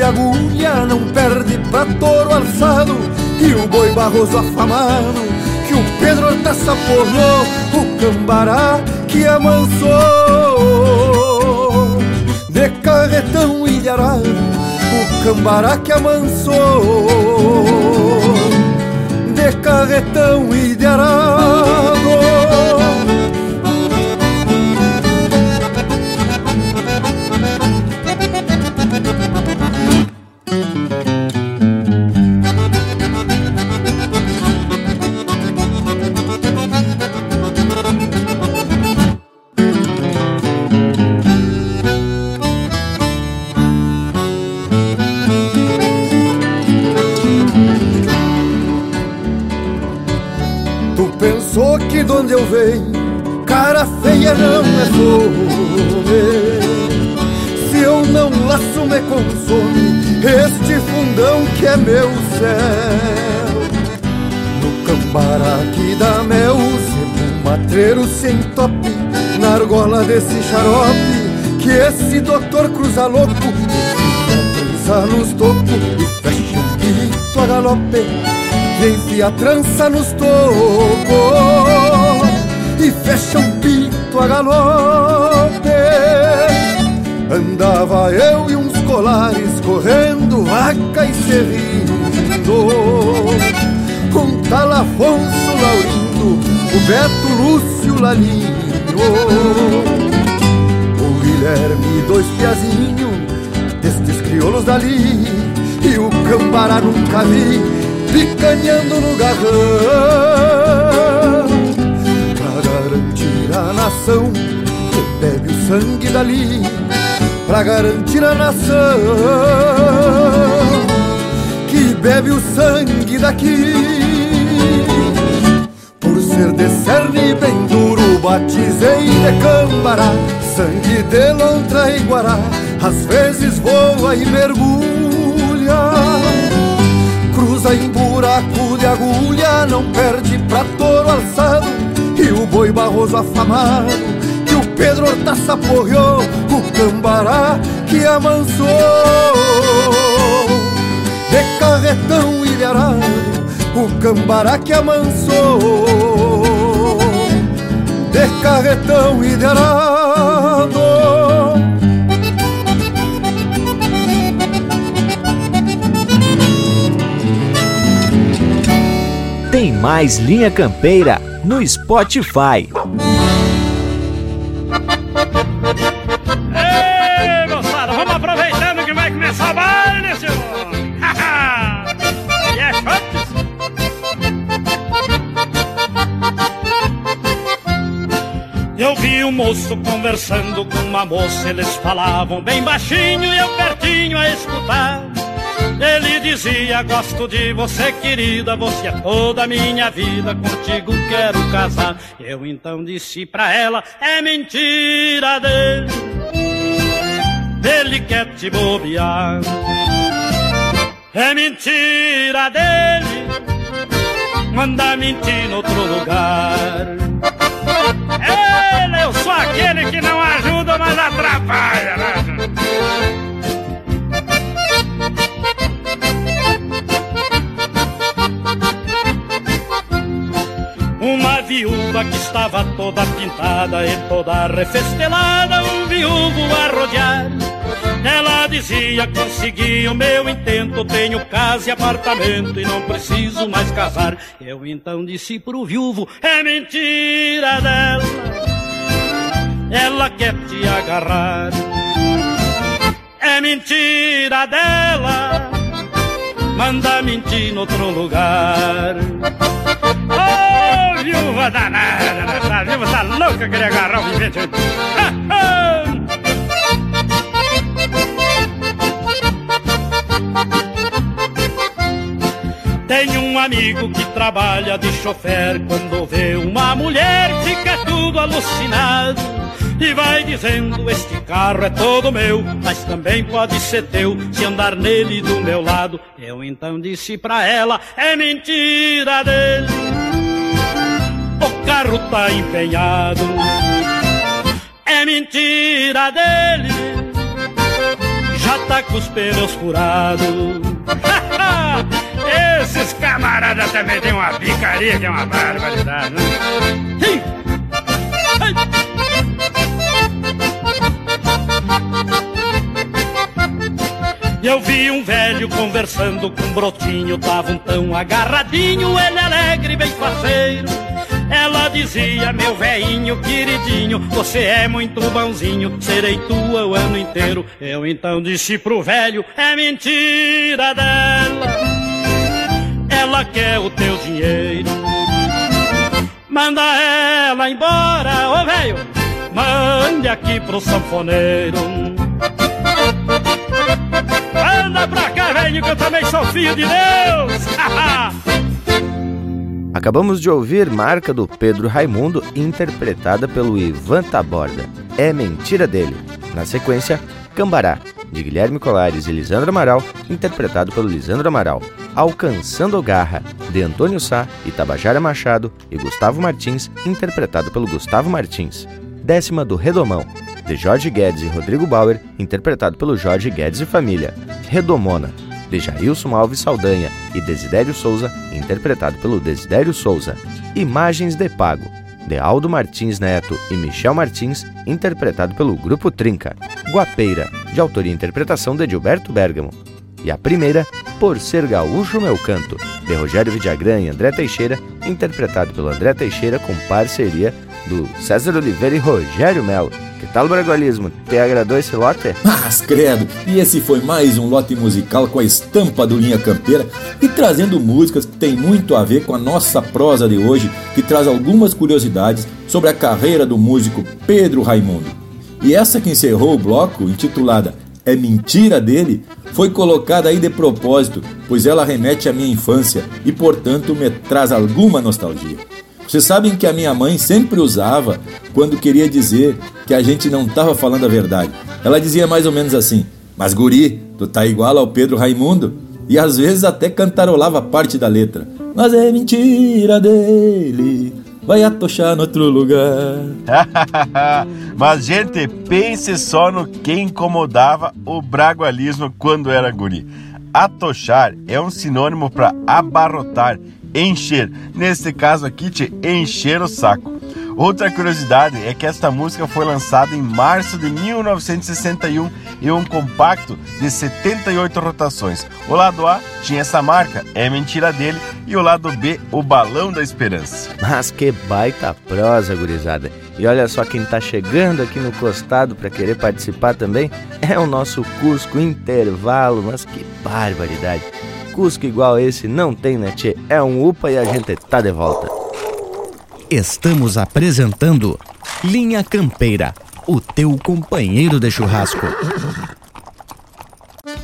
de agulha, não perde pra touro alçado. E o boi barroso afamado, que o Pedro Hortaça porrou, o cambará que amansou. De carretão e de arado, o cambará que amansou. De carretão e bem Cara feia não é fome. Se eu não laço me consome Este fundão que é meu céu. No cambará que dá mel Sebo matreiro sem top Na argola desse xarope Que esse doutor cruza louco E fica nos topo E fecha o pito a galope E enfia a trança nos tocos e fecha um pito a galope. Andava eu e uns colares correndo, vaca e serrindo, com tal Afonso Laurindo, o Beto Lúcio Lalinho, o Guilherme dois piazinhos, destes crioulos dali, e o Cambará nunca vi, picanhando no garrão, garantir a nação que bebe o sangue dali pra garantir a nação que bebe o sangue daqui. Por ser de cerne bem duro, batizei de cambará, sangue de lontra e guará, às vezes voa e mergulha. Cruza em buraco de agulha, não perde pra touro alçado, e o boi barroso afamado Pedro Hortaça porreou o cambará que amansou. De carretão ilharado, o cambará que amansou. De carretão ilharado. Tem mais Linha Campeira no Spotify. um moço conversando com uma moça, eles falavam bem baixinho e eu pertinho a escutar. Ele dizia: Gosto de você, querida, você é toda a minha vida, contigo quero casar. Eu então disse pra ela: É mentira dele, ele quer te bobear. É mentira dele, manda mentir no outro lugar. Ele, eu sou aquele que não ajuda, mas atrapalha, né? Viúva que estava toda pintada e toda refestelada, um viúvo a rodear. Ela dizia: Consegui o meu intento, tenho casa e apartamento e não preciso mais casar. Eu então disse pro viúvo: É mentira dela, ela quer te agarrar. É mentira dela, manda mentir no outro lugar. Oh, viúva danada, essa viúva tá louca querer agarrar o vivente. Tenho um amigo que trabalha de chofer. Quando vê uma mulher, fica tudo alucinado. E vai dizendo: Este carro é todo meu, mas também pode ser teu se andar nele do meu lado. Eu então disse pra ela: É mentira dele. O carro tá empenhado. É mentira dele. Já tá com os pneus furados. (laughs) Esses camaradas também têm uma picaria que é uma barbaridade, né? Eu vi um velho conversando com um brotinho, estavam tão agarradinho, ele alegre, bem faceiro. Ela dizia, meu velhinho queridinho, você é muito bonzinho, serei tua o ano inteiro. Eu então disse pro velho, é mentira dela ela quer o teu dinheiro. Manda ela embora, ô velho, mande aqui pro sanfoneiro. Anda pra cá, velho, que eu também sou filho de Deus. (laughs) Acabamos de ouvir Marca do Pedro Raimundo, interpretada pelo Ivan Taborda. É Mentira Dele. Na sequência, Cambará, de Guilherme Colares e Lisandro Amaral, interpretado pelo Lisandro Amaral. Alcançando Garra, de Antônio Sá, Itabajara Machado e Gustavo Martins, interpretado pelo Gustavo Martins. Décima do Redomão, de Jorge Guedes e Rodrigo Bauer, interpretado pelo Jorge Guedes e Família. Redomona, de Jailson Alves Saldanha e Desidério Souza, interpretado pelo Desidério Souza. Imagens de Pago, de Aldo Martins Neto e Michel Martins, interpretado pelo Grupo Trinca. Guapeira, de autoria e interpretação de Gilberto Bergamo. E a primeira, Por Ser Gaúcho Meu Canto, de Rogério Vidagrã e André Teixeira, interpretado pelo André Teixeira com parceria do César Oliveira e Rogério Melo. Que tal o bragualismo? Te agradou esse lote? (laughs) Mas credo! E esse foi mais um lote musical com a estampa do Linha Campeira e trazendo músicas que tem muito a ver com a nossa prosa de hoje, que traz algumas curiosidades sobre a carreira do músico Pedro Raimundo. E essa que encerrou o bloco, intitulada É Mentira dele, foi colocada aí de propósito, pois ela remete à minha infância e, portanto, me traz alguma nostalgia. Vocês sabem que a minha mãe sempre usava quando queria dizer que a gente não estava falando a verdade. Ela dizia mais ou menos assim: Mas guri, tu tá igual ao Pedro Raimundo? E às vezes até cantarolava parte da letra. Mas é mentira dele, vai atochar no outro lugar. (laughs) Mas, gente, pense só no que incomodava o bragualismo quando era guri. Atochar é um sinônimo para abarrotar encher. Nesse caso aqui, te encher o saco. Outra curiosidade é que esta música foi lançada em março de 1961 em um compacto de 78 rotações. O lado A tinha essa marca, é mentira dele, e o lado B, o balão da esperança. Mas que baita prosa, gurizada. E olha só quem tá chegando aqui no costado para querer participar também, é o nosso Cusco Intervalo, mas que barbaridade. Cusco igual esse não tem, né, tchê? É um UPA e a gente tá de volta. Estamos apresentando Linha Campeira, o teu companheiro de churrasco.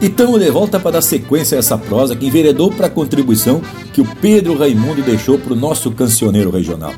E estamos de volta para dar sequência a essa prosa que enveredou para a contribuição que o Pedro Raimundo deixou para o nosso cancioneiro regional.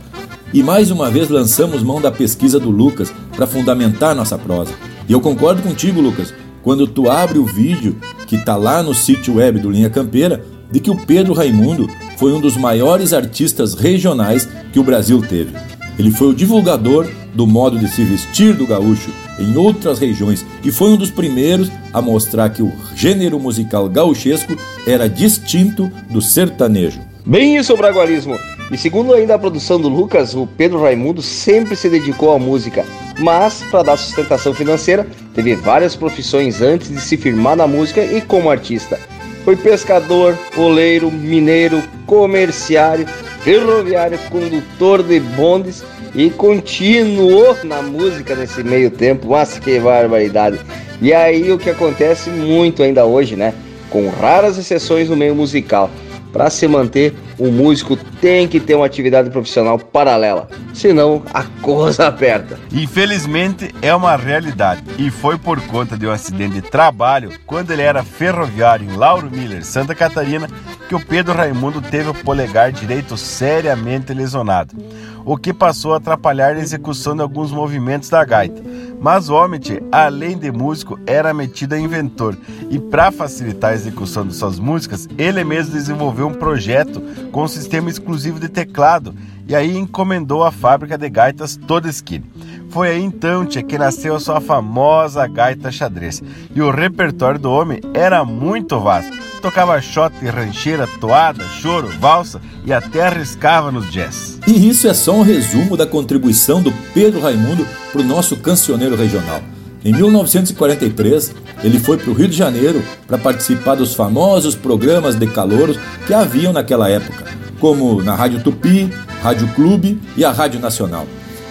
E mais uma vez lançamos mão da pesquisa do Lucas para fundamentar nossa prosa. E eu concordo contigo, Lucas, quando tu abre o vídeo que está lá no sítio web do Linha Campeira, de que o Pedro Raimundo foi um dos maiores artistas regionais que o Brasil teve. Ele foi o divulgador do modo de se vestir do gaúcho em outras regiões e foi um dos primeiros a mostrar que o gênero musical gauchesco era distinto do sertanejo. Bem isso, Bragualismo! E segundo ainda a produção do Lucas, o Pedro Raimundo sempre se dedicou à música, mas para dar sustentação financeira, teve várias profissões antes de se firmar na música e como artista. Foi pescador, oleiro, mineiro, comerciário, ferroviário, condutor de bondes e continuou na música nesse meio tempo. Mas que barbaridade! E aí o que acontece muito ainda hoje, né? Com raras exceções no meio musical. Para se manter, o músico tem que ter uma atividade profissional paralela, senão a coisa aperta. Infelizmente é uma realidade e foi por conta de um acidente de trabalho quando ele era ferroviário em Lauro Miller, Santa Catarina, que o Pedro Raimundo teve o polegar direito seriamente lesionado, o que passou a atrapalhar a execução de alguns movimentos da gaita. Mas o homem, além de músico, era metido a inventor e para facilitar a execução de suas músicas, ele mesmo desenvolveu um projeto com um sistema exclusivo de teclado e aí encomendou a fábrica de gaitas toda esquina. Foi aí então tia, que nasceu a sua famosa gaita xadrez. E o repertório do homem era muito vasto. Tocava shot, rancheira, toada, choro, valsa e até arriscava nos jazz. E isso é só um resumo da contribuição do Pedro Raimundo para o nosso cancioneiro regional. Em 1943, ele foi para o Rio de Janeiro para participar dos famosos programas de calouros que haviam naquela época. como na Rádio Tupi, Rádio Clube e a Rádio Nacional.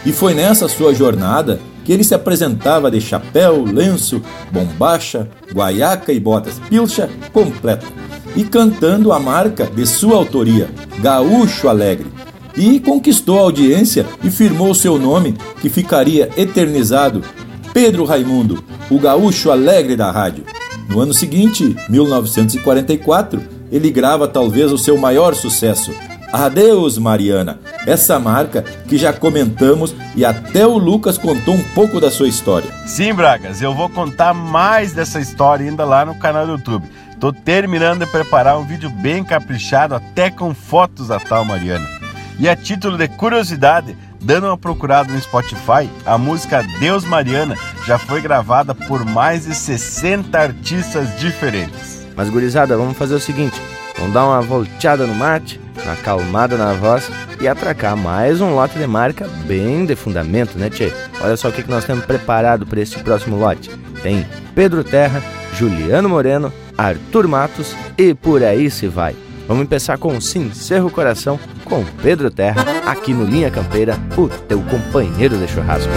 E foi nessa sua jornada que ele se apresentava de chapéu, lenço, bombacha, guaiaca e botas pilcha completa, e cantando a marca de sua autoria, Gaúcho Alegre. E conquistou a audiência e firmou seu nome, que ficaria eternizado, Pedro Raimundo, o gaúcho alegre da rádio. No ano seguinte, 1944, ele grava talvez o seu maior sucesso, Adeus Mariana, essa marca que já comentamos e até o Lucas contou um pouco da sua história. Sim, Bragas, eu vou contar mais dessa história ainda lá no canal do YouTube. Tô terminando de preparar um vídeo bem caprichado, até com fotos da tal Mariana. E a título de curiosidade, dando uma procurada no Spotify, a música Deus Mariana já foi gravada por mais de 60 artistas diferentes. Mas gurizada, vamos fazer o seguinte, vamos dar uma volteada no mate, uma acalmada na voz e atracar mais um lote de marca bem de fundamento, né, Tchê? Olha só o que nós temos preparado para este próximo lote. Tem Pedro Terra, Juliano Moreno, Arthur Matos e por aí se vai. Vamos começar com um sincero coração com Pedro Terra, aqui no Linha Campeira, o teu companheiro de churrasco.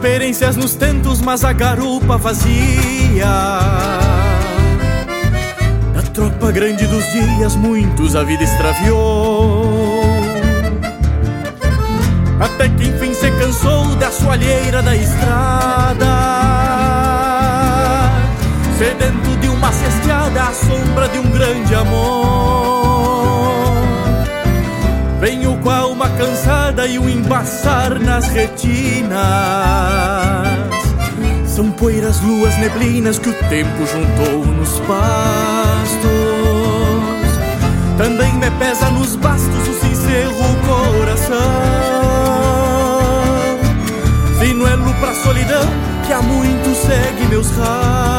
Experiências nos tentos, mas a garupa vazia. Da tropa grande dos dias, muitos a vida extraviou. Até que enfim se cansou da soalheira da estrada. Sedento de uma cesteada à sombra de um grande amor. Cansada e o embaçar nas retinas. São poeiras, luas, neblinas que o tempo juntou nos pastos. Também me pesa nos bastos o sincero coração. Sinuelo pra solidão que há muito segue meus rastros.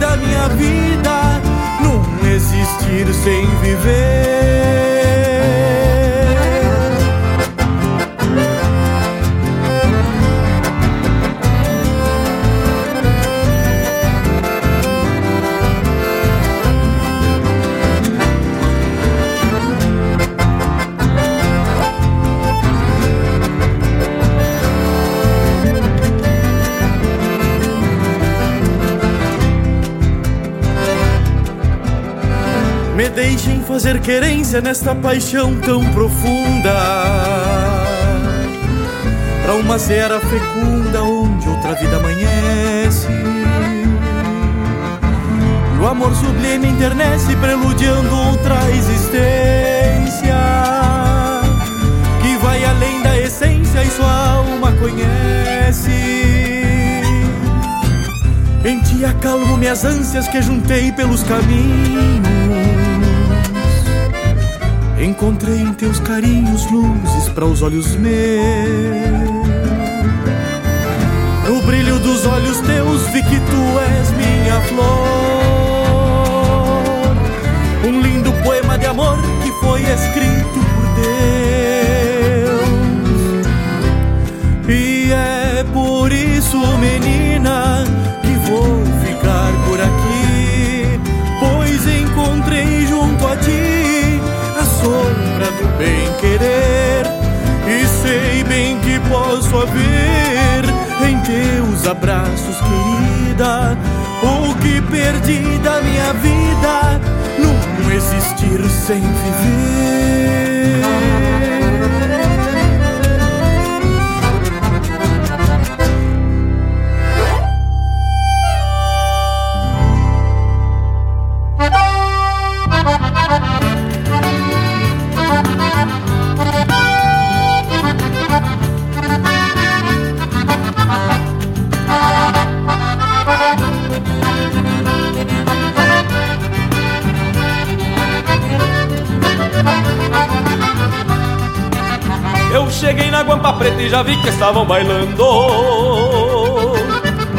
Da minha vida, não existir sem fazer querência nesta paixão tão profunda. Pra uma seara fecunda onde outra vida amanhece. E o amor sublime internece, preludiando outra existência. Que vai além da essência e sua alma conhece. Em ti acalmo minhas ânsias que juntei pelos caminhos. Encontrei em teus carinhos luzes para os olhos meus. No brilho dos olhos teus vi que tu és minha flor. Um lindo poema de amor que foi escrito por Deus. E é por isso, menina, posso haver em teus abraços, querida, o que perdi da minha vida, não existir sem viver. Na Guampa Preta e já vi que estavam bailando.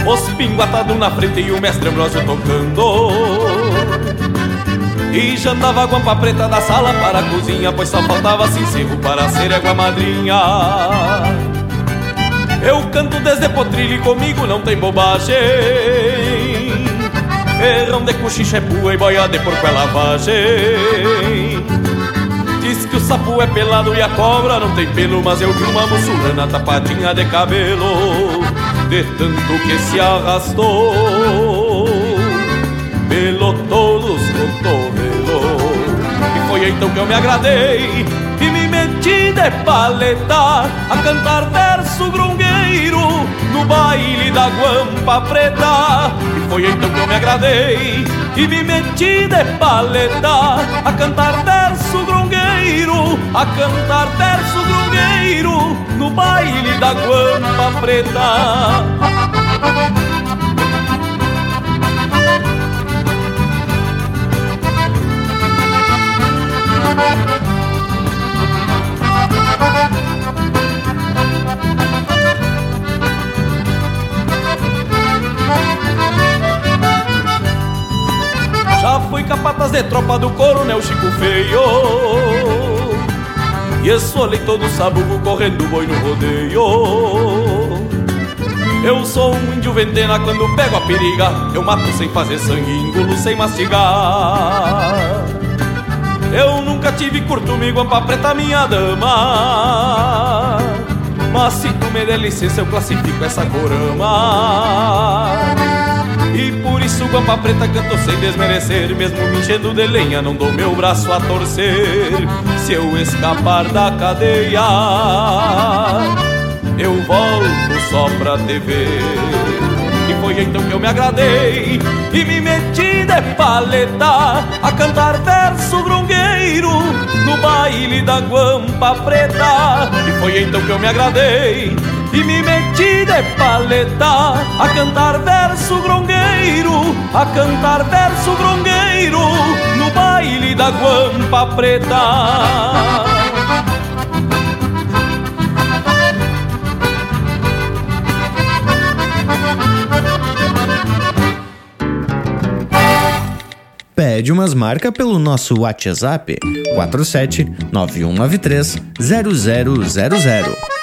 Os pingos atados na frente e o mestre Ambrosio tocando. E já andava a Guampa Preta da sala para a cozinha Pois só faltava sincero para ser água madrinha. Eu canto desde potrilho e comigo não tem bobagem. Ferrão de cochicha é pua e boia de porco é lavagem sapo é pelado e a cobra não tem pelo Mas eu vi uma muçulmana tapadinha de cabelo De tanto que se arrastou. Pelo todos cotovelos E foi então que eu me agradei de paleta A cantar verso grungueiro No baile da guampa preta. E foi então que eu me agradei E me meti de paleta A cantar verso grungueiro A cantar verso grungueiro No baile da guampa preta Já fui capataz de tropa do coronel Chico Feio. E esfolei todo sabugo correndo boi no rodeio. Eu sou um índio ventena quando pego a periga. Eu mato sem fazer sangue, engulo sem mastigar. Eu nunca tive curto-me guampa preta minha dama. Mas se tu me der licença eu classifico essa corama e por isso Guampa Preta canto sem desmerecer Mesmo me enchendo de lenha não dou meu braço a torcer. Se eu escapar da cadeia Eu volto só pra te ver. E foi então que eu me agradei E me meti de paleta A cantar verso grungueiro No baile da Guampa Preta. E foi então que eu me agradei e me meti de paleta a cantar verso grongueiro, a cantar verso grongueiro no baile da guampa preta. Pede umas marcas pelo nosso WhatsApp 47 9193 0000.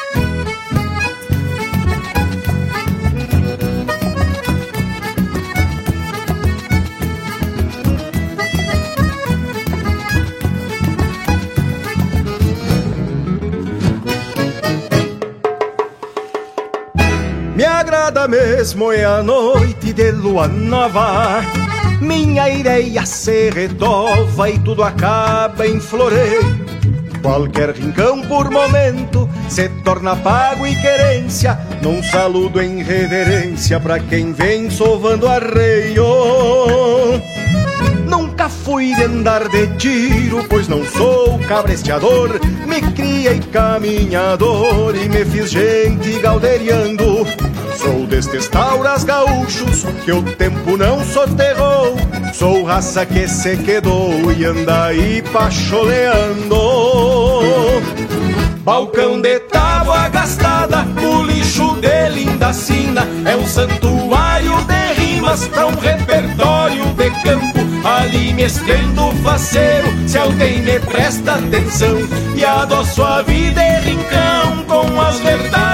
Mesmo é a noite de lua nova. Minha ideia se redova e tudo acaba em floreio Qualquer rincão por momento se torna pago e querência Num saludo em reverência pra quem vem sovando arreio. Nunca fui de andar de tiro, pois não sou cabresteador Me criei caminhador e me fiz gente galderiando Sou destes tauras gaúchos que o tempo não soterrou. Sou raça que se quedou e anda aí pacholeando. Balcão de tábua gastada, o lixo de linda sina. É um santuário de rimas pra um repertório de campo. Ali me estendo faceiro, se alguém me presta atenção. E adoço a vida e rincão com as verdades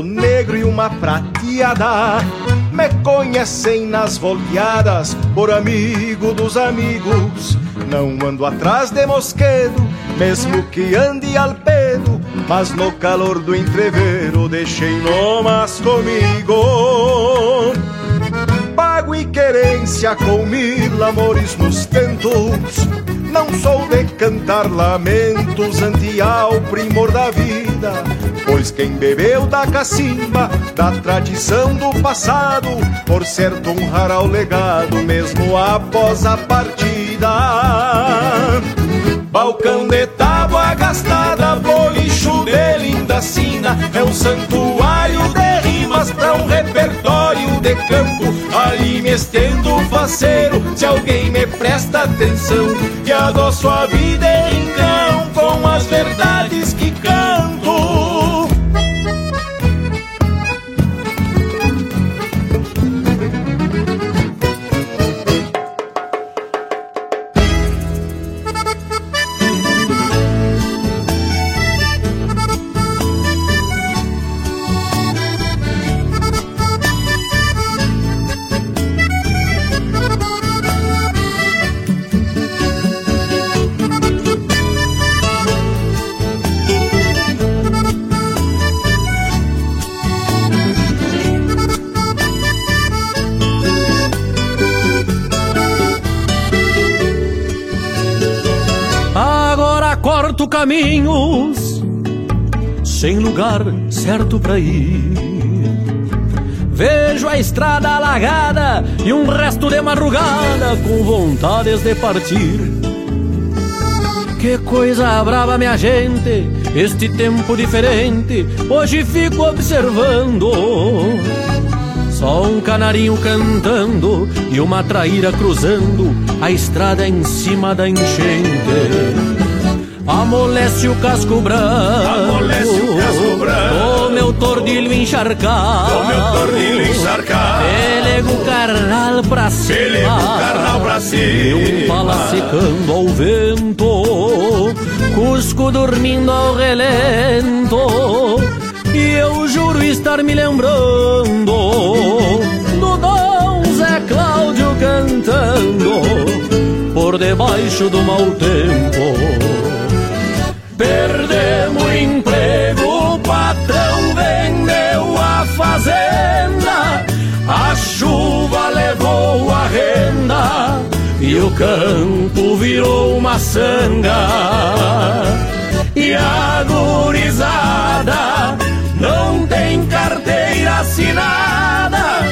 lenço negro e uma prateada. Me conhecem nas volteadas por amigo dos amigos. Não ando atrás de mosquedo, mesmo que ande al pedo. Mas no calor do entreveiro deixei nomas comigo. Querência com mil amores nos tentos. Não sou de cantar lamentos ante ao primor da vida, pois quem bebeu da cacimba, da tradição do passado, por certo honrará o legado mesmo após a partida. Balcão de tábua gastada, bolicho de linda sina, é um santuário de rimas pra um repertório de campo. Ali me estendo faceiro, se alguém me presta atenção, e adoço a vida em com as verdades caminhos sem lugar certo pra ir. Vejo a estrada alagada e um resto de madrugada com vontades de partir. Que coisa brava, minha gente, este tempo diferente. Hoje fico observando. Só um canarinho cantando e uma traíra cruzando a estrada em cima da enchente. Amolece o casco branco, Amolece o casco branco. o meu tordilho encharcado, O meu tordilho encharcado. pelego o carnal pra cima, Pelego carnal pra cima. e um pala secando ao vento, Cusco dormindo ao relento, e eu juro estar me lembrando do Dom Zé Cláudio cantando por debaixo do mau tempo. Perdemos o emprego, o patrão vendeu a fazenda, a chuva levou a renda e o campo virou uma sanga. E a gurizada não tem carteira assinada.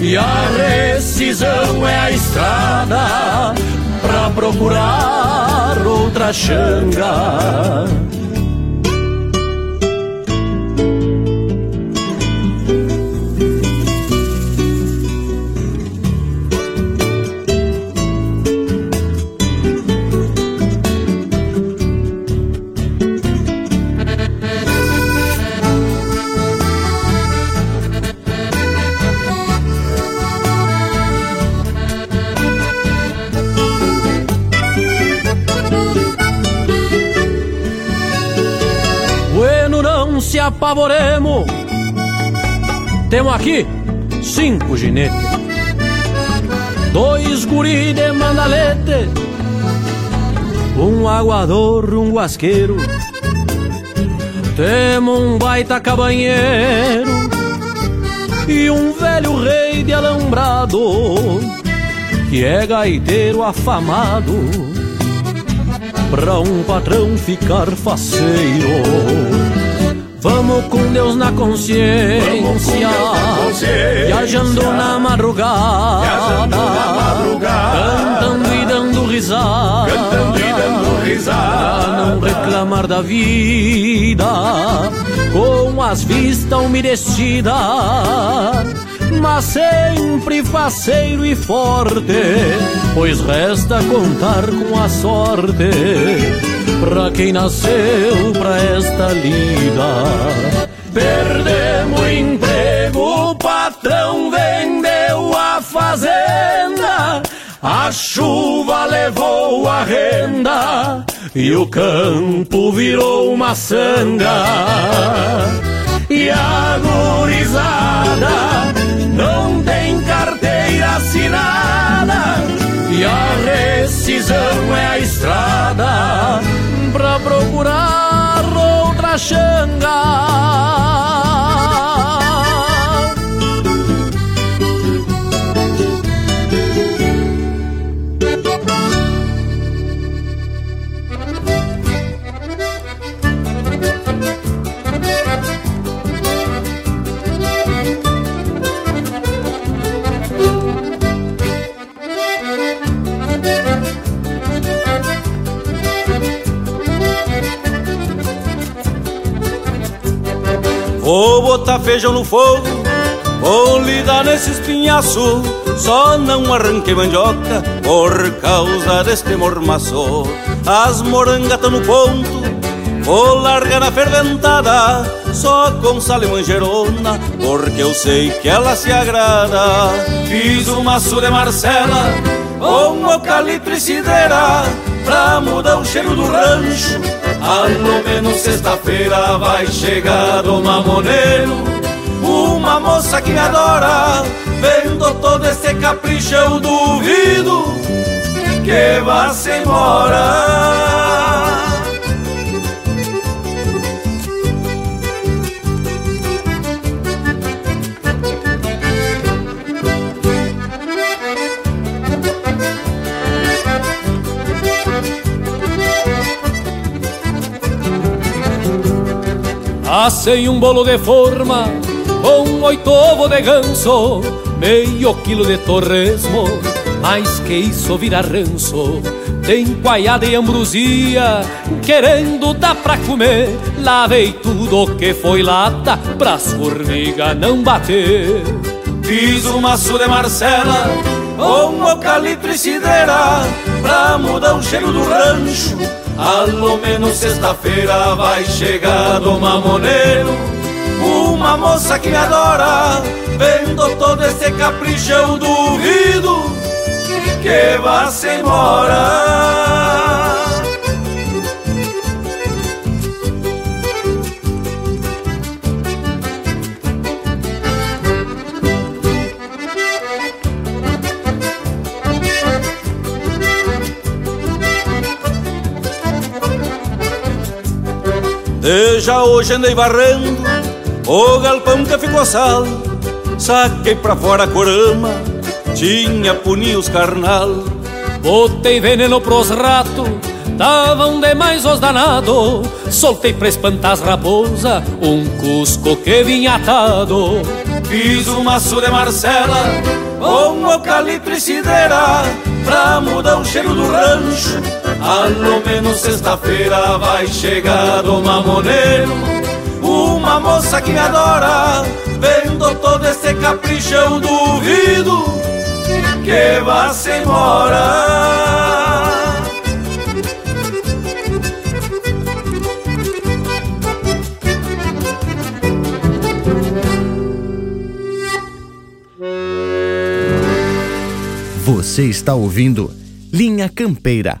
E a rescisão é a estrada pra procurar outra xanga. Temos aqui cinco ginetes, dois guri de mandalete, um aguador, um guasqueiro. Temos um baita cabanheiro e um velho rei de alambrado que é gaiteiro afamado pra um patrão ficar faceiro. Vamos com Deus na consciência, viajando na madrugada, Viajando na madrugada. cantando e dando risada, Cantando e dando risada. pra não reclamar da vida, com as vistas umedecidas mas sempre faceiro e forte, pois resta contar com a sorte pra quem nasceu pra esta lida. Perdemos o emprego, o patrão vendeu a fazenda, a chuva levou a renda e o campo virou uma sanga. E a gurizada não tem carteira assinada E a rescisão é a estrada procurar outra xanga Vou botar feijão no fogo, vou lidar nesse espinhaço. Só não arranquei mandioca por causa deste mormaço. As morangas tão no ponto, vou largar na ferventada. Só com sal e manjerona, porque eu sei que ela se agrada. Fiz um maço de Marcela, com eucalipto e cideira, pra mudar o cheiro do rancho. Ao menos sexta-feira vai chegar o mamoneiro Uma moça que me adora Vendo todo esse capricho eu duvido Que vá se embora Assei um bolo de forma com oito ovos de ganso, meio quilo de torresmo, mais que isso vira ranço. Tem coaiada e ambrosia, querendo dar pra comer. Lavei tudo que foi lata, pras formigas não bater. Fiz um maço de Marcela, com eucalipto e cideira, pra mudar o cheiro do rancho. Ao menos sexta-feira vai chegar o mamoneiro Uma moça que me adora Vendo todo esse capricho eu duvido Que vá se embora Já hoje andei varrendo o galpão que ficou sal. Saquei pra fora a corama, tinha puninhos carnal. Botei veneno pros ratos, tavam demais os danado. Soltei pra espantar as raposa, um cusco que vinha atado. Fiz um maço de Marcela, com eucalipto e cideira, pra mudar o cheiro do rancho. Ao menos sexta-feira vai chegar o mamoneiro Uma moça que me adora Vendo todo esse capricho eu duvido Que vá se embora. Você está ouvindo Linha Campeira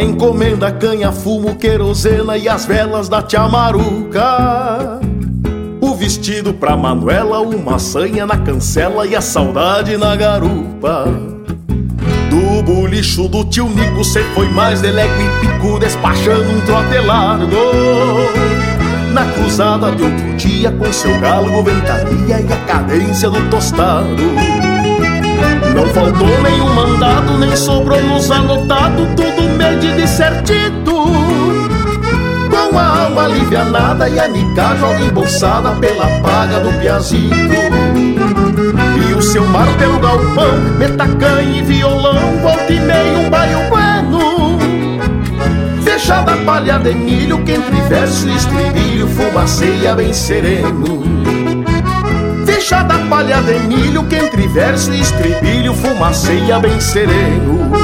Encomenda, canha, fumo, querosena e as velas da tia Maruca. O vestido pra Manuela, uma sanha na cancela e a saudade na garupa. Do bolicho do tio Nico, cê foi mais delego e pico, despachando um trote largo. Na cruzada de outro dia, com seu galo, ventania e a cadência do tostado. Não faltou nenhum mandado, nem sobrou nos anotado, tudo medido e certito. Com a alma alivianada e a nica joga embolsada pela paga do piazito. E o seu mar pelo galpão, metacanha e violão, volta e meio um baio bueno. Fechada palha de milho, que entre verso e estribilho fumaceia bem sereno da palha de milho que entre verso e estribilho fumaceia bem sereno.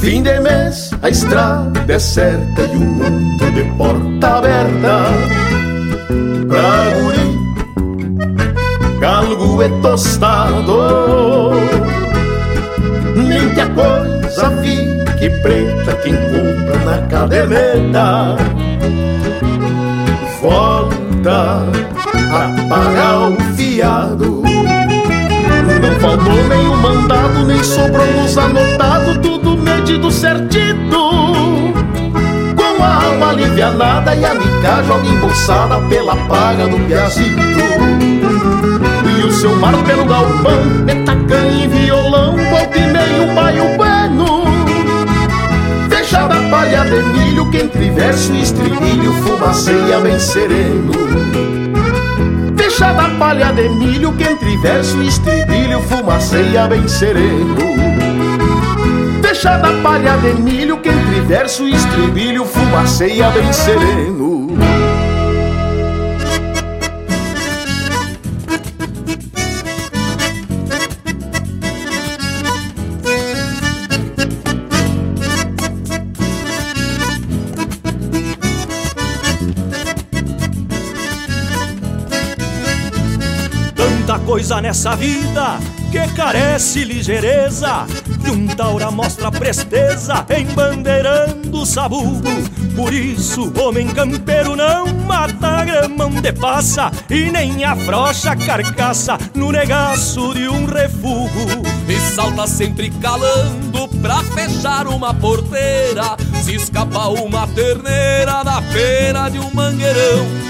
Fim de mês, a estrada é certa e o mundo de porta aberta. Pra guri, galgo é tostado. Nem que a coisa fique preta, quem compra na caderneta. Volta a pagar o fiado. Não faltou nem o mandado, nem sobrou nos anotado, tudo medido certito. Com a alma alivianada e a mica joga embolsada pela paga do piazito. E o seu mar pelo galpão, metacanha e violão, volta e meio baio bueno. Fechada a palha de milho, que entre verso e estribilho fumaceia bem sereno da palha de milho que entre verso e estribilho fumaceia bem sereno. Da palha de milho que entre verso e estribilho fumaceia bem sereno. Coisa nessa vida que carece ligeireza. E um taura mostra presteza embandeirando o sabugo. Por isso, homem campeiro não mata gramão de passa E nem afrocha carcaça no negaço de um refugo. E salta sempre calando pra fechar uma porteira. Se escapa uma terneira da pena de um mangueirão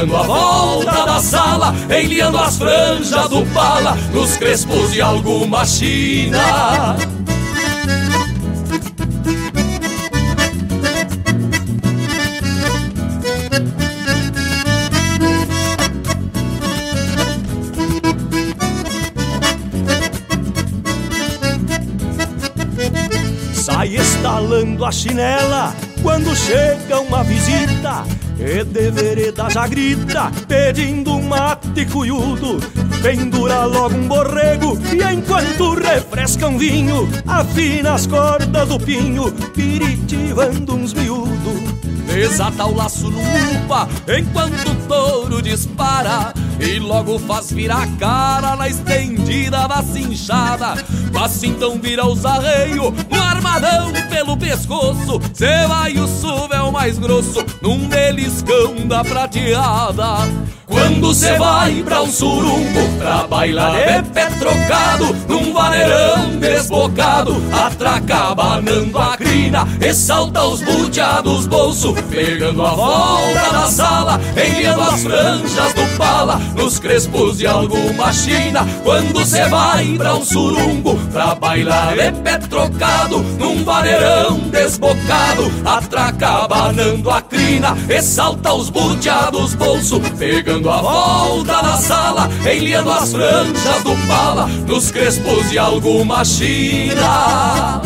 dando a volta da sala, enliando as franjas do pala nos crespos de alguma china. Sai estalando a chinela quando chega uma visita e de vereda já grita, pedindo um mate cuiudo. Pendura logo um borrego e enquanto refresca um vinho Afina as cordas do pinho, piritivando uns miúdos Desata o laço no upa enquanto o touro dispara E logo faz virar cara na estendida da cinchada Mas então vira os arreios, armadão pelo pescoço. Cê vai o suvel mais grosso num beliscão da prateada. Quando cê vai pra um surumbo Pra bailar de pé trocado Num vaneirão desbocado Atraca banando a crina E salta os buteados bolso Pegando a volta da sala Enviando as franjas do pala Nos crespos de alguma china. Quando cê vai pra um surumbo Pra bailar de pé trocado Num vaneirão desbocado Atraca banando a crina E salta os buteados bolso Pegando a volta na sala, enliando as franjas do pala, nos crespos de alguma china.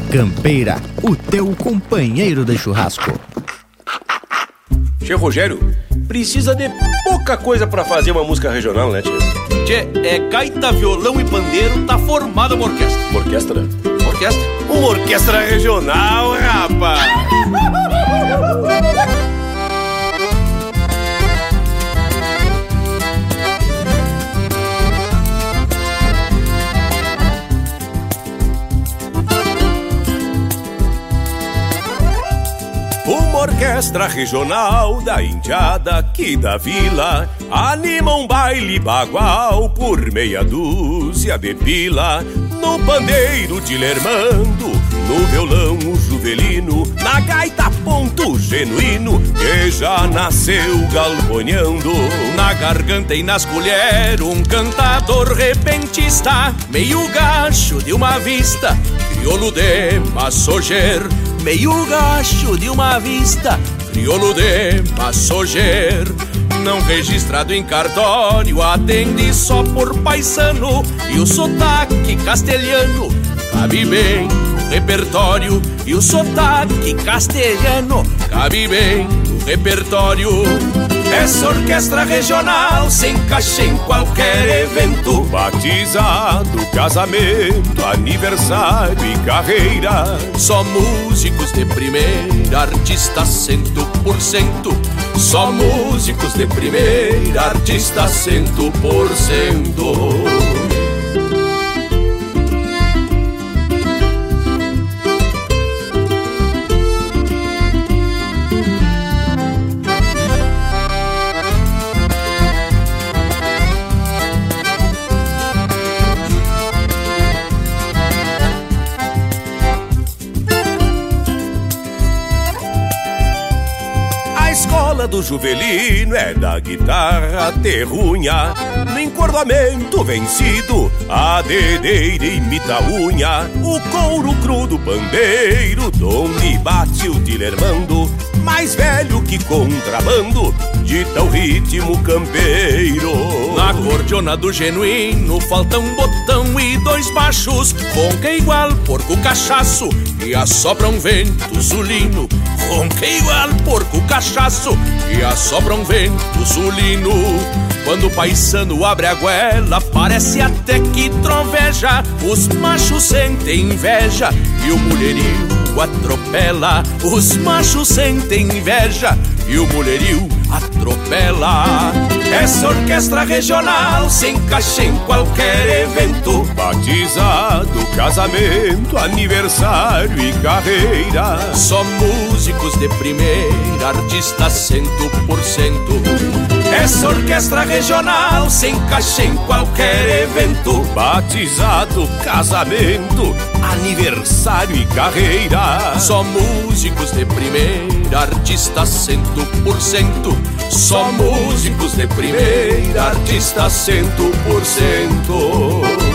Linha Campeira, o teu companheiro de churrasco. Tio Rogério, precisa de pouca coisa para fazer uma música regional, né, tio? Tchê, é gaita, violão e pandeiro, tá formada uma orquestra. Uma orquestra? Uma orquestra? Uma orquestra regional, rapaz! Orquestra regional da Indiada aqui da vila. Anima um baile bagual por meia dúzia de pila. No pandeiro de Lermando, no violão o juvelino. Na gaita ponto genuíno que já nasceu galponeando. Na garganta e nas colheres um cantador repentista. Meio gacho de uma vista, crioulo de massoger meio gacho de uma vista, crioulo de massoger. Não registrado em cartório, atende só por paisano e o sotaque castelhano cabe bem no repertório. E o sotaque castelhano cabe bem no repertório. Essa orquestra regional se encaixa em qualquer evento. Batizado, casamento, aniversário e carreira. Só músicos de primeira, artista cento por cento. Só músicos de primeira, artista cento por cento do Juvelino é da guitarra terrunha. No encordoamento vencido A dedeira imita a unha. O couro cru do pandeiro Donde bate o tilermando Mais velho que contrabando Dita o ritmo campeiro. Na cordiona do genuíno Falta um botão e dois baixos Ronca igual porco cachaço E assopra um vento sulino Ronca igual porco cachaço E assopra um vento sulino Quando o paisano abre a goela Parece até que troveja Os machos sentem inveja E o atropela. Os machos sentem inveja E o mulherio atropela. Essa orquestra regional se encaixa em qualquer evento. Batizado, casamento, aniversário e carreira. Só músicos de primeira, artistas cento por cento essa orquestra regional se encaixa em qualquer evento. Batizado, casamento, aniversário e carreira. Só músicos de primeira, artistas cento por cento. Só músicos de primeira, artistas cento por cento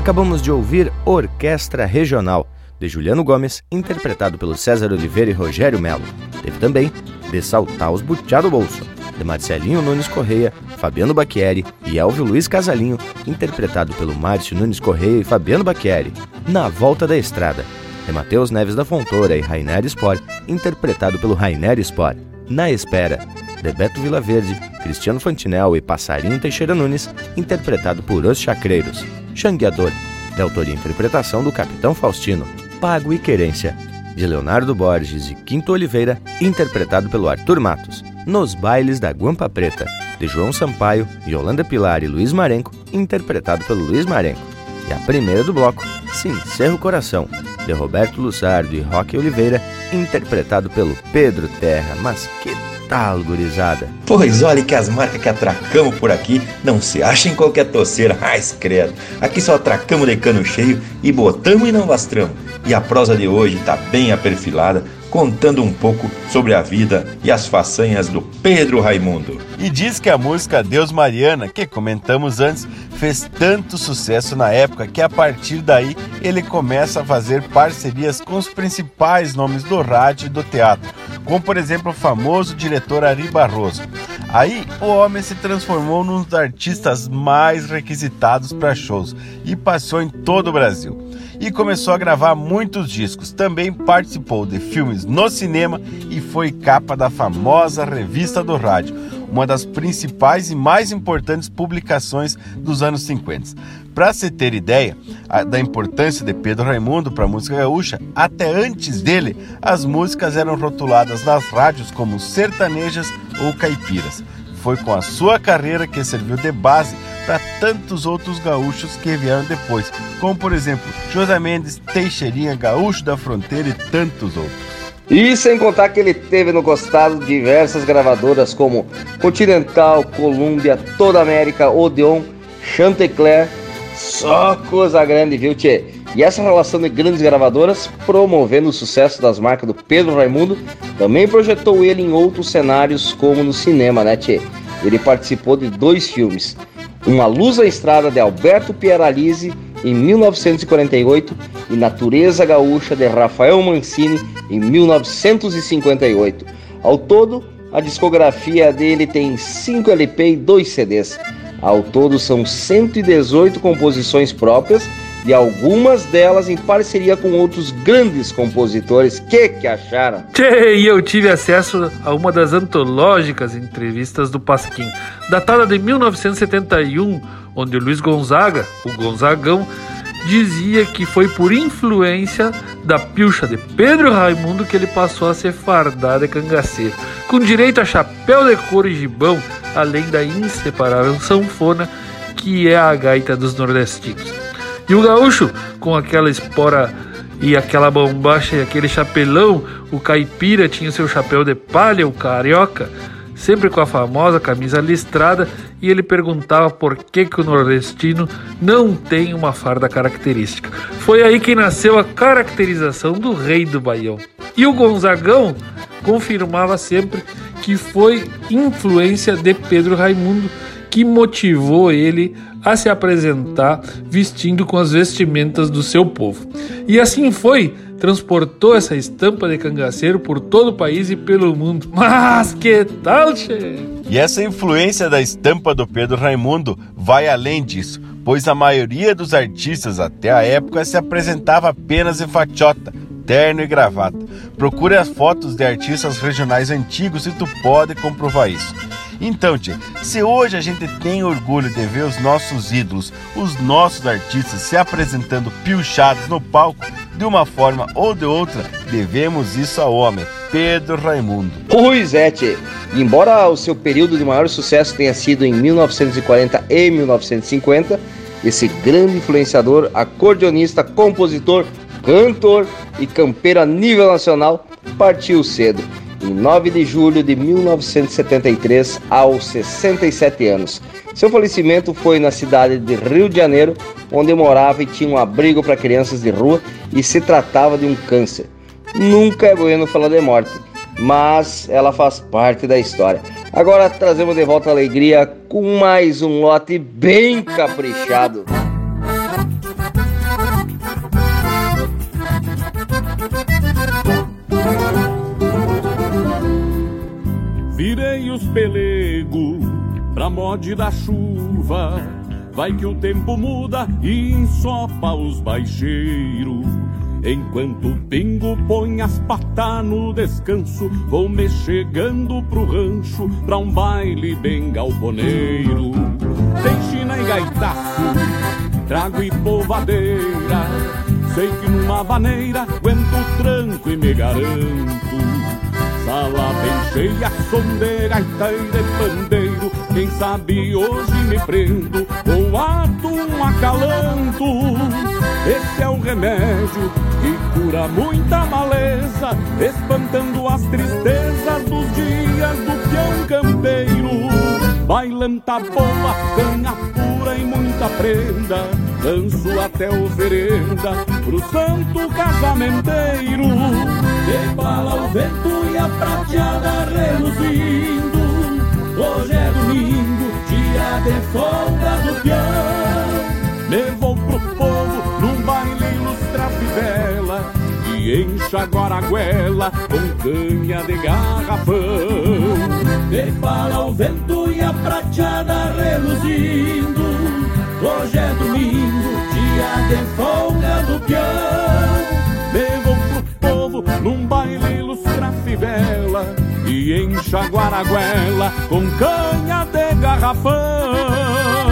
Acabamos de ouvir Orquestra Regional, de Juliano Gomes, interpretado pelo César Oliveira e Rogério Melo. Teve também De Saltar os Butiá do Bolso, de Marcelinho Nunes Correia, Fabiano Bacchieri e Elvio Luiz Casalinho, interpretado pelo Márcio Nunes Correia e Fabiano Bacchieri. Na Volta da Estrada, de Matheus Neves da Fontoura e Rainer Sport, interpretado pelo Rainer Sport. Na Espera, de Beto Vilaverde, Cristiano Fantinel e Passarinho Teixeira Nunes, interpretado por Os Chacreiros. Xangueador, de autoria e interpretação do Capitão Faustino, Pago e Querência, de Leonardo Borges e Quinto Oliveira, interpretado pelo Arthur Matos, Nos Bailes da Guampa Preta, de João Sampaio, Yolanda Pilar e Luiz Marenco, interpretado pelo Luiz Marenco. E a primeira do bloco, Sincero Coração, de Roberto Lussardo e Roque Oliveira, interpretado pelo Pedro Terra. Mas que tal, gurizada? Pois olha que as marcas que atracamos por aqui não se acham em qualquer toceira, mais credo. Aqui só atracamos de cano cheio e botamos e não bastramos. E a prosa de hoje está bem aperfilada, contando um pouco sobre a vida e as façanhas do Pedro Raimundo. E diz que a música Deus Mariana, que comentamos antes, fez tanto sucesso na época que a partir daí ele começa a fazer parcerias com os principais nomes do rádio e do teatro, como por exemplo o famoso diretor Ari Barroso. Aí o homem se transformou num dos artistas mais requisitados para shows e passou em todo o Brasil. E começou a gravar muitos discos. Também participou de filmes no cinema e foi capa da famosa Revista do Rádio, uma das principais e mais importantes publicações dos anos 50. Para se ter ideia da importância de Pedro Raimundo para a música gaúcha, até antes dele, as músicas eram rotuladas nas rádios como sertanejas ou caipiras. Foi com a sua carreira que serviu de base para tantos outros gaúchos que vieram depois, como por exemplo José Mendes, Teixeirinha, Gaúcho da Fronteira e tantos outros. E sem contar que ele teve no costado diversas gravadoras como Continental, Columbia, Toda América, Odeon, Chantecler, só coisa grande, viu, Tchê? E essa relação de grandes gravadoras, promovendo o sucesso das marcas do Pedro Raimundo, também projetou ele em outros cenários, como no cinema, né, Tchê? Ele participou de dois filmes, Uma Luz à Estrada, de Alberto Pieralise, em 1948, e Natureza Gaúcha, de Rafael Mancini, em 1958. Ao todo, a discografia dele tem 5 LP e 2 CDs. Ao todo são 118 composições próprias e algumas delas em parceria com outros grandes compositores. Que que acharam? Tchê, e eu tive acesso a uma das antológicas entrevistas do Pasquim, datada de 1971, onde Luiz Gonzaga, o Gonzagão, dizia que foi por influência da pilcha de Pedro Raimundo que ele passou a ser fardado e cangaceiro, com direito a chapéu de couro e gibão, além da inseparável sanfona que é a gaita dos nordestinos. E o gaúcho, com aquela espora e aquela bombacha e aquele chapelão, o caipira tinha seu chapéu de palha, o carioca, sempre com a famosa camisa listrada, e ele perguntava por que, que o nordestino não tem uma farda característica. Foi aí que nasceu a caracterização do rei do Baião. E o Gonzagão confirmava sempre que foi influência de Pedro Raimundo que motivou ele a se apresentar vestindo com as vestimentas do seu povo. E assim foi, transportou essa estampa de cangaceiro por todo o país e pelo mundo. (laughs) Mas que tal, che? E essa influência da estampa do Pedro Raimundo vai além disso, pois a maioria dos artistas até a época se apresentava apenas em fachota, terno e gravata. Procure as fotos de artistas regionais antigos e tu pode comprovar isso. Então, tia, se hoje a gente tem orgulho de ver os nossos ídolos, os nossos artistas se apresentando pilchados no palco, de uma forma ou de outra, devemos isso ao homem, Pedro Raimundo. Pois é. Embora o seu período de maior sucesso tenha sido em 1940 e 1950, esse grande influenciador, acordeonista, compositor, cantor e campeiro a nível nacional partiu cedo em 9 de julho de 1973, aos 67 anos. Seu falecimento foi na cidade de Rio de Janeiro, onde morava e tinha um abrigo para crianças de rua e se tratava de um câncer. Nunca é bueno falar de morte, mas ela faz parte da história. Agora trazemos de volta a alegria com mais um lote bem caprichado. Virei os pelego pra mod da chuva. Vai que o tempo muda e ensopa os baixeiros. Enquanto o pingo põe as patas no descanso, vou me chegando pro rancho pra um baile bem galponeiro. Tem china e gaitaço, trago e polvadeira. Sei que numa vaneira aguento tranco e me garanto. Sala bem cheia, som gaita e de pandeiro. Quem sabe hoje me prendo ou ato um acalanto. Esse é o remédio que cura muita maleza Espantando as tristezas dos dias do peão campeiro. Bailanta boa, canha pura e muita prenda. Danço até oferenda pro santo casamenteiro prateada reluzindo Hoje é domingo, dia de folga do peão Levou pro povo num baile ilustra fivela E e enxaguar a goela com canha de garrafão. De para o vento e a prateada reluzindo, hoje é domingo, dia de folga do peão. Num baile lustra fivela e enxaguar a goela com canha de garrafão.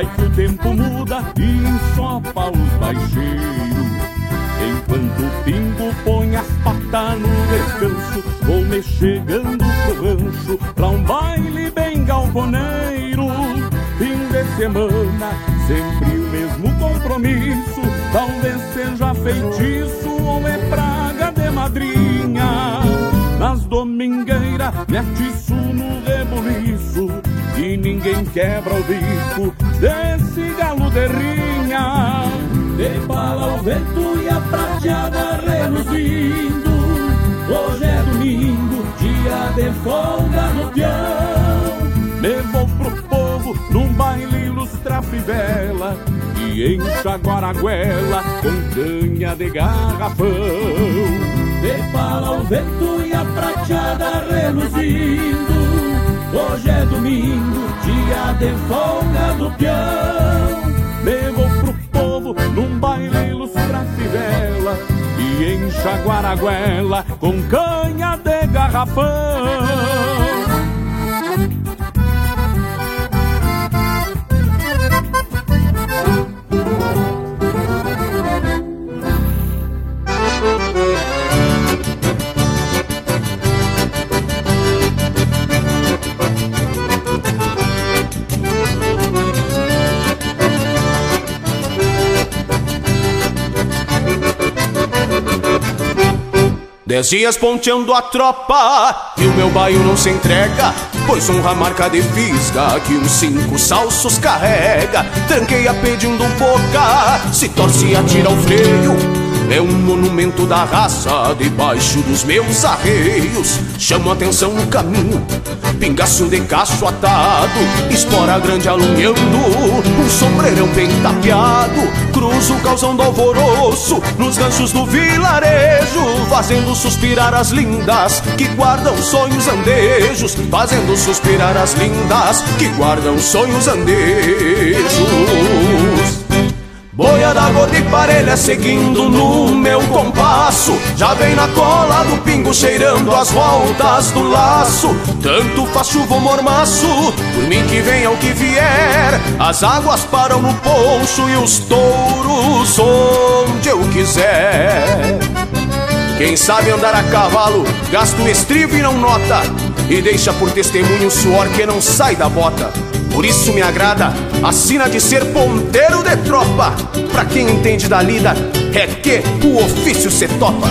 Vai que o tempo muda e ensopa os baixeiros. Enquanto o pingo põe as patas no descanso, vou me chegando pro rancho pra um baile bem galponeiro. Fim de semana, sempre o mesmo compromisso. Talvez seja feitiço ou é praga de madrinha. Nas domingueiras, me atiço no rebuliço e ninguém quebra o bico de rinha. De bala o vento e a prateada reluzindo. Hoje é domingo, dia de folga no peão. Levou pro povo num baile ilustra fivela e enxaguar a goela com canha de garrafão. De bala o vento e a prateada reluzindo. Hoje é domingo, dia de folga do peão. Num baile ilustra fivela e enxaguar a com canha de garrafão. Dez dias ponteando a tropa e o meu baio não se entrega, pois honra marca de fisga que uns cinco salsos carrega. Tranqueia pedindo boca, se torce e atira o freio. É um monumento da raça debaixo dos meus arreios. Chamo atenção no caminho, pingaço de cacho atado, espora grande alunhando, um sombreirão bem tapeado. Cruzo o calzão do alvoroço nos ganchos do vilarejo, fazendo suspirar as lindas que guardam sonhos andejos, fazendo suspirar as lindas que guardam sonhos andejos. Boia da gorda e parelha seguindo no meu compasso. Já vem na cola do pingo cheirando as voltas do laço. Tanto faz chuva ou mormaço, por mim que venha o que vier. As águas param no poncho e os touros onde eu quiser. Quem sabe andar a cavalo, gasta o estribo e não nota. E deixa por testemunho o suor que não sai da bota por isso me agrada a sina de ser ponteiro de tropa. Pra quem entende da lida, é que o ofício se topa.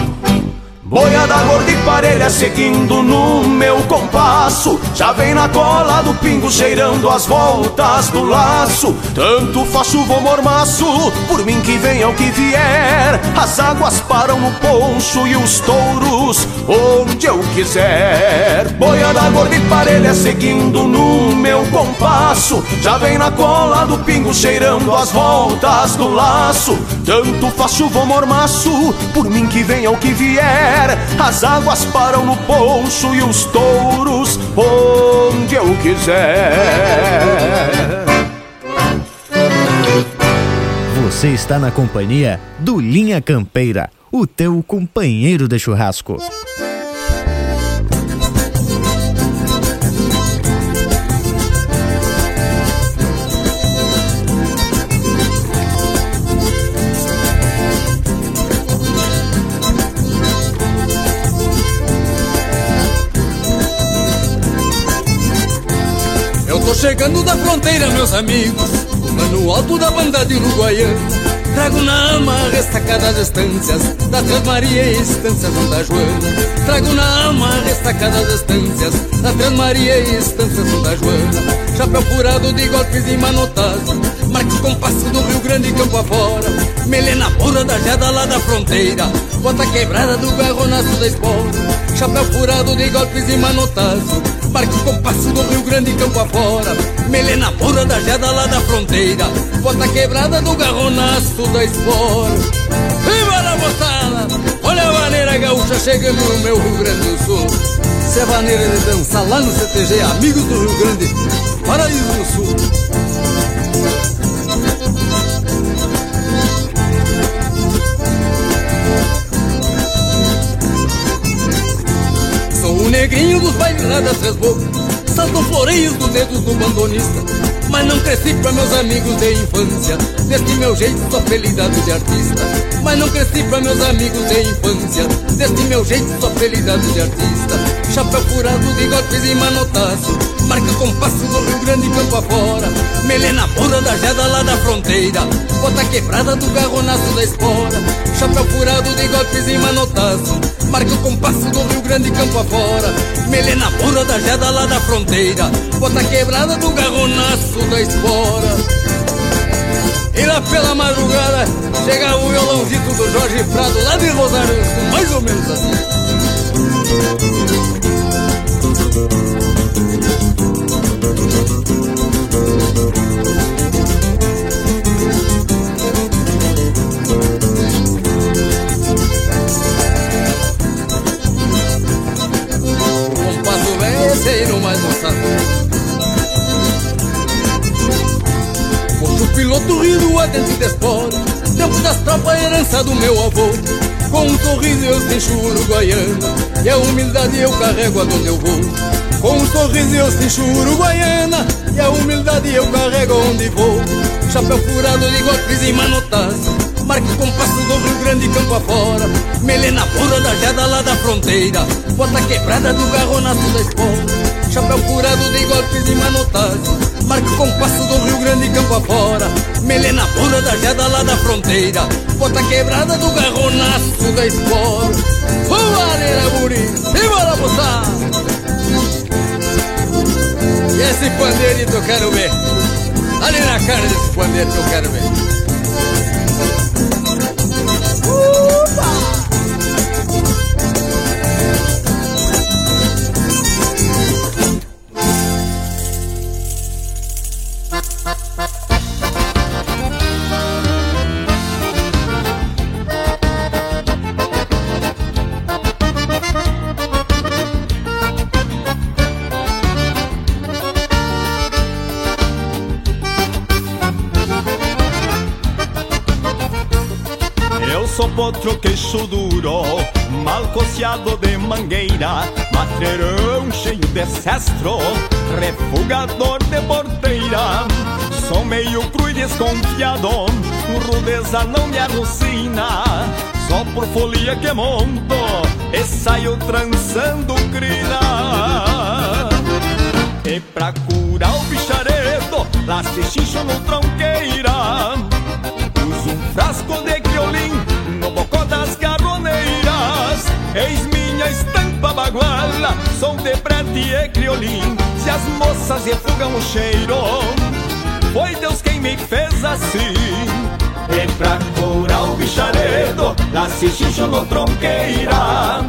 Boiada gorda e parelha seguindo no meu compasso Já vem na cola do pingo cheirando as voltas do laço Tanto faz chuva mormaço, por mim que venha o que vier As águas param no poncho e os touros onde eu quiser Boiada gorda e parelha seguindo no meu compasso Já vem na cola do pingo cheirando as voltas do laço Tanto faz chuva ou mormaço, por mim que venha o que vier as águas param no poncho e os touros onde eu quiser. Você está na companhia do Linha Campeira, o teu companheiro de churrasco. Tô chegando da fronteira, meus amigos Mano alto da banda de Uruguaiana. Trago na ama restacadas estâncias Da Trans Maria e Estâncias da Joana Trago na ama restacadas estâncias Da Trans Maria e Estâncias da Joana. Chapéu furado de golpes e manotaço Marca o compasso do Rio Grande campo afora. Melena pura da jada lá da fronteira Bota quebrada do garronaço da espora. Chapéu furado de golpes e manotaço Marca o compasso do Rio Grande campo afora. Melena pura da jada lá da fronteira Bota quebrada do garronaço da espora moçada! Olha a maneira gaúcha chegando no meu Rio Grande do Sul se é maneira de dançar lá no CTG Amigos do Rio Grande, Paraíso do Sul. Sou o negrinho dos bailes das três bocas, saltam floreios dos dedos do bandonista. Mas não cresci pra meus amigos de infância. Deste meu jeito sou felidade de artista. Mas não cresci pra meus amigos de infância. Deste meu jeito sou felidade de artista. Chapéu furado de golpes e manotaço. Marca compasso do Rio Grande campo afora. Melena pura da jada lá da fronteira. Bota quebrada do garronaço da espora. Chapéu furado de golpes e manotaço Marca o compasso do Rio Grande campo afora. Melena pura da jada lá da fronteira. Bota quebrada do garronaço da espora. E lá pela madrugada Chega o violãozito do Jorge Prado Lá de Rosário mais ou menos assim terceiro mais moçado Posto piloto rindo a dentro de espora Tempo das tropas, herança do meu avô. Com um sorriso eu deixo uruguaiana E a humildade eu carrego aonde eu vou. Com um sorriso eu deixo uruguaiana E a humildade eu carrego onde vou. Chapéu furado de golpes e manotaço Marca o compasso do Rio Grande campo afora. Melena pura da jada lá da fronteira. Bota quebrada do garronaço da espora Chapéu furado de golpes e manotaço Marca o compasso do Rio Grande campo afora. Melena pura da jada lá da fronteira. Bota quebrada do garronaço da espora Voareira guri, e bora botar E esse pandeirito eu quero ver. Ali na cara desse pandeiro eu quero ver potro queixo duro, mal coceado de mangueira, matreirão cheio de cestro, refugador de porteira. Sou meio cru e desconfiado, rudeza não me alucina, só por folia que monto e saio trançando crina. E pra curar o bicharedo, se xixo no tronqueira, uso um frasco de Eis minha estampa baguala, som de prete e criolim. Se as moças refugam o cheiro, foi Deus quem me fez assim. E pra curar o bicharedo, nasce xixo no tronqueira.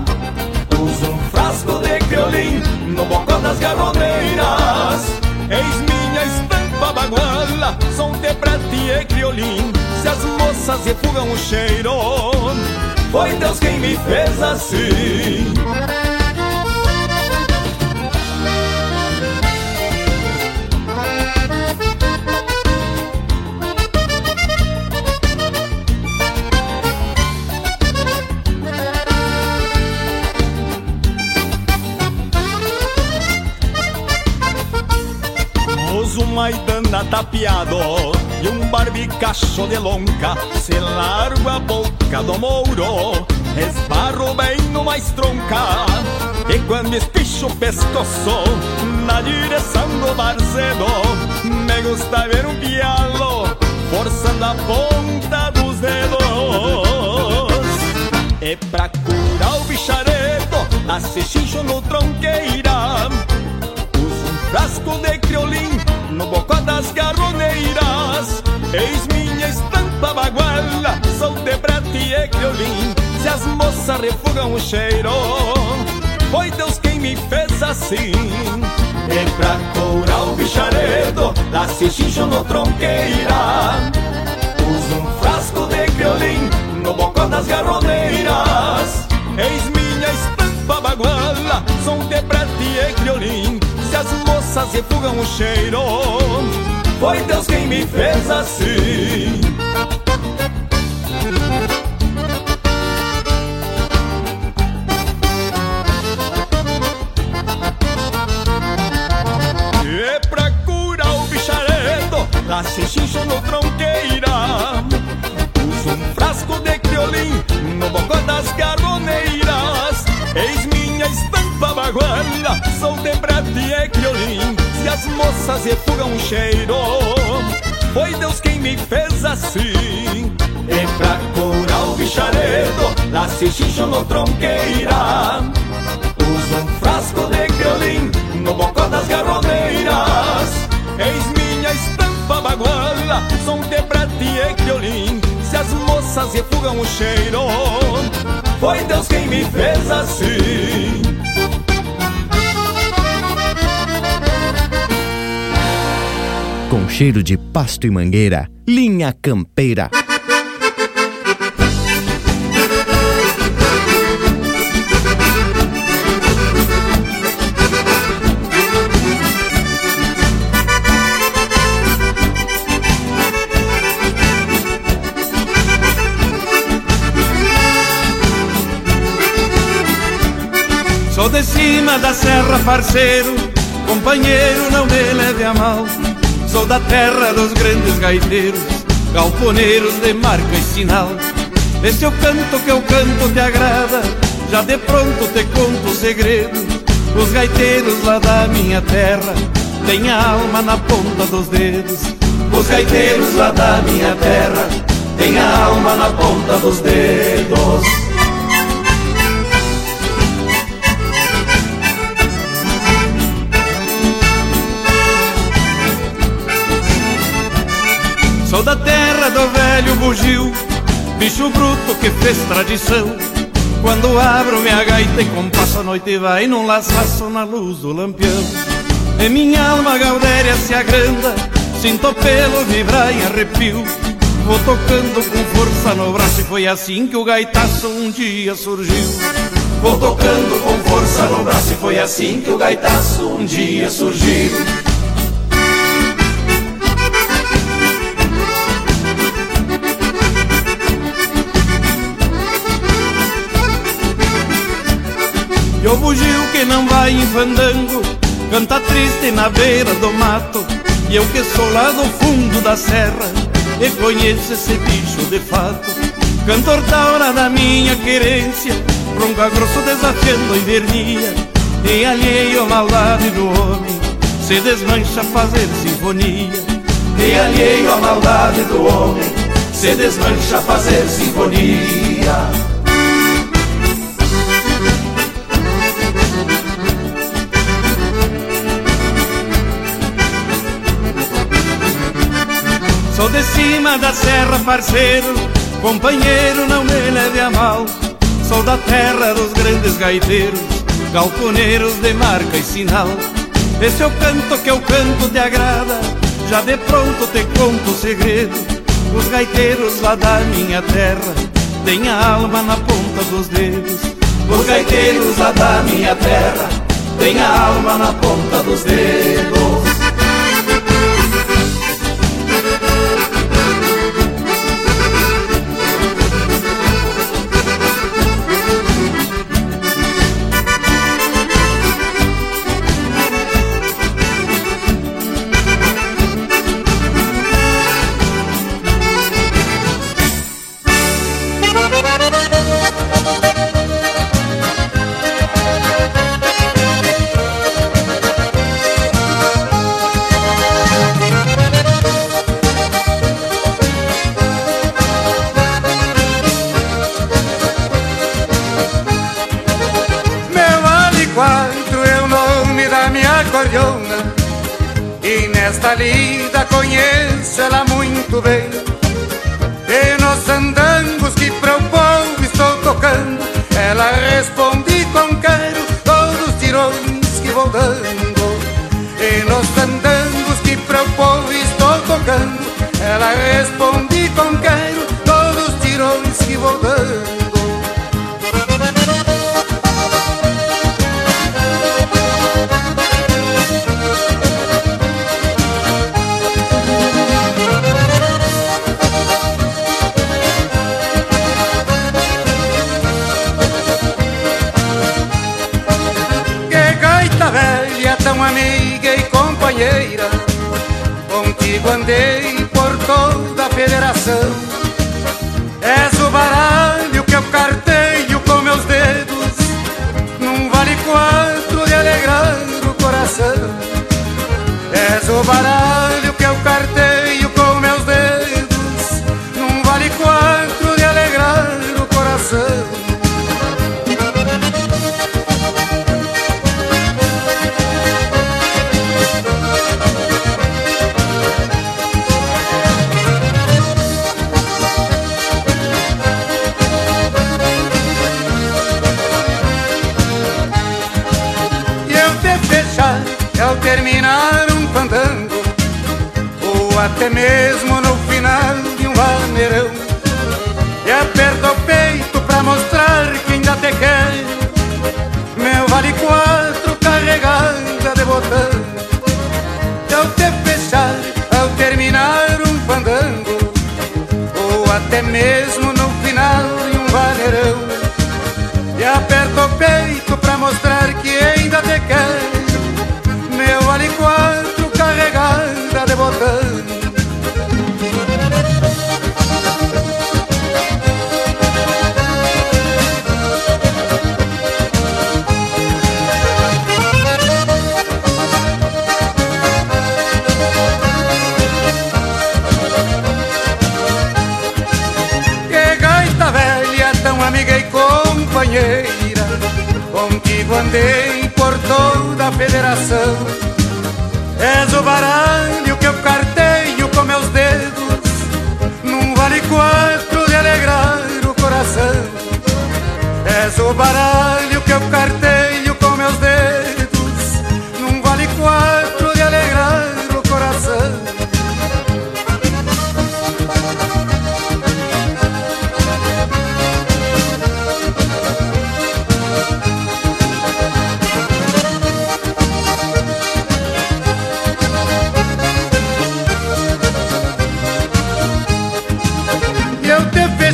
Uso um frasco de criolim no bocó das garroneiras. Eis minha estampa baguala, som de prete e criolim se as moças refugam o cheiro, foi Deus quem me fez assim. Uso maidana tapiado barbicacho de lonca Se largo a boca do mouro Esbarro bem no mais tronca E quando espicho o pescoço Na direção do barzedo Me gusta ver um pialo Forçando a ponta dos dedos. E pra curar o bicharedo Nasce xincho no tronqueira. Uso um frasco de criolim no bocó das garroneiras. Eis minha estampa baguala, sou de brete e criolim. Se as moças refugam o cheiro, foi Deus quem me fez assim. E pra curar o bicharedo, dá xixincho no tronqueira. Uso um frasco de criolim no bocó das garroneiras. Eis minha estampa baguala, som de prete e criolim. Se as moças refugam o cheiro, foi Deus quem me fez assim. E pra curar o bicharedo, dá xixincho no tronqueira. Uso um frasco de criolim no bocó das garroneiras. Eis minha estampa baguala, sou de brete e criolim. Se as moças refugam o cheiro, foi Deus quem me fez assim. E pra curar o bicharedo, dá xixincho no tronqueira. Uso um frasco de criolim no bocó das garroneiras. Eis minha estampa baguala, som de prate e criolim. Se as moças refugam o cheiro, foi Deus quem me fez assim. Com cheiro de pasto e mangueira, linha campeira. Sou de cima da serra, parceiro, companheiro, não me leve a mal. Sou da terra dos grandes gaiteiros, galponeiros de marca e sinal. Esse é o canto que eu canto te agrada, já de pronto te conto o segredo. Os gaiteiros lá da minha terra têm a alma na ponta dos dedos. Os gaiteiros lá da minha terra têm a alma na ponta dos dedos. Sou da terra do velho bugio, bicho bruto que fez tradição. Quando abro minha gaita e compasso a noite vai num laçaço na luz do lampião. E minha alma gaudéria se agranda, sinto pelo vibrar em arrepio. Vou tocando com força no braço e foi assim que o gaitaço um dia surgiu. Vou tocando com força no braço e foi assim que o gaitaço um dia surgiu. O bugio que não vai em fandango Canta triste na beira do mato. E eu que sou lá do fundo da serra E conheço esse bicho de fato. Cantor da hora da minha querência Bronca grosso desafiando a invernia. E alheio maldade do homem Se desmancha a fazer sinfonia. E alheio a maldade do homem Se desmancha a fazer sinfonia Sou de cima da serra, parceiro, companheiro, não me leve a mal. Sou da terra dos grandes gaiteiros, galponeiros de marca e sinal. Esse é o canto que eu canto te agrada, já de pronto te conto o segredo. Os gaiteiros lá da minha terra têm a alma na ponta dos dedos. Os gaiteiros lá da minha terra têm a alma na ponta dos dedos.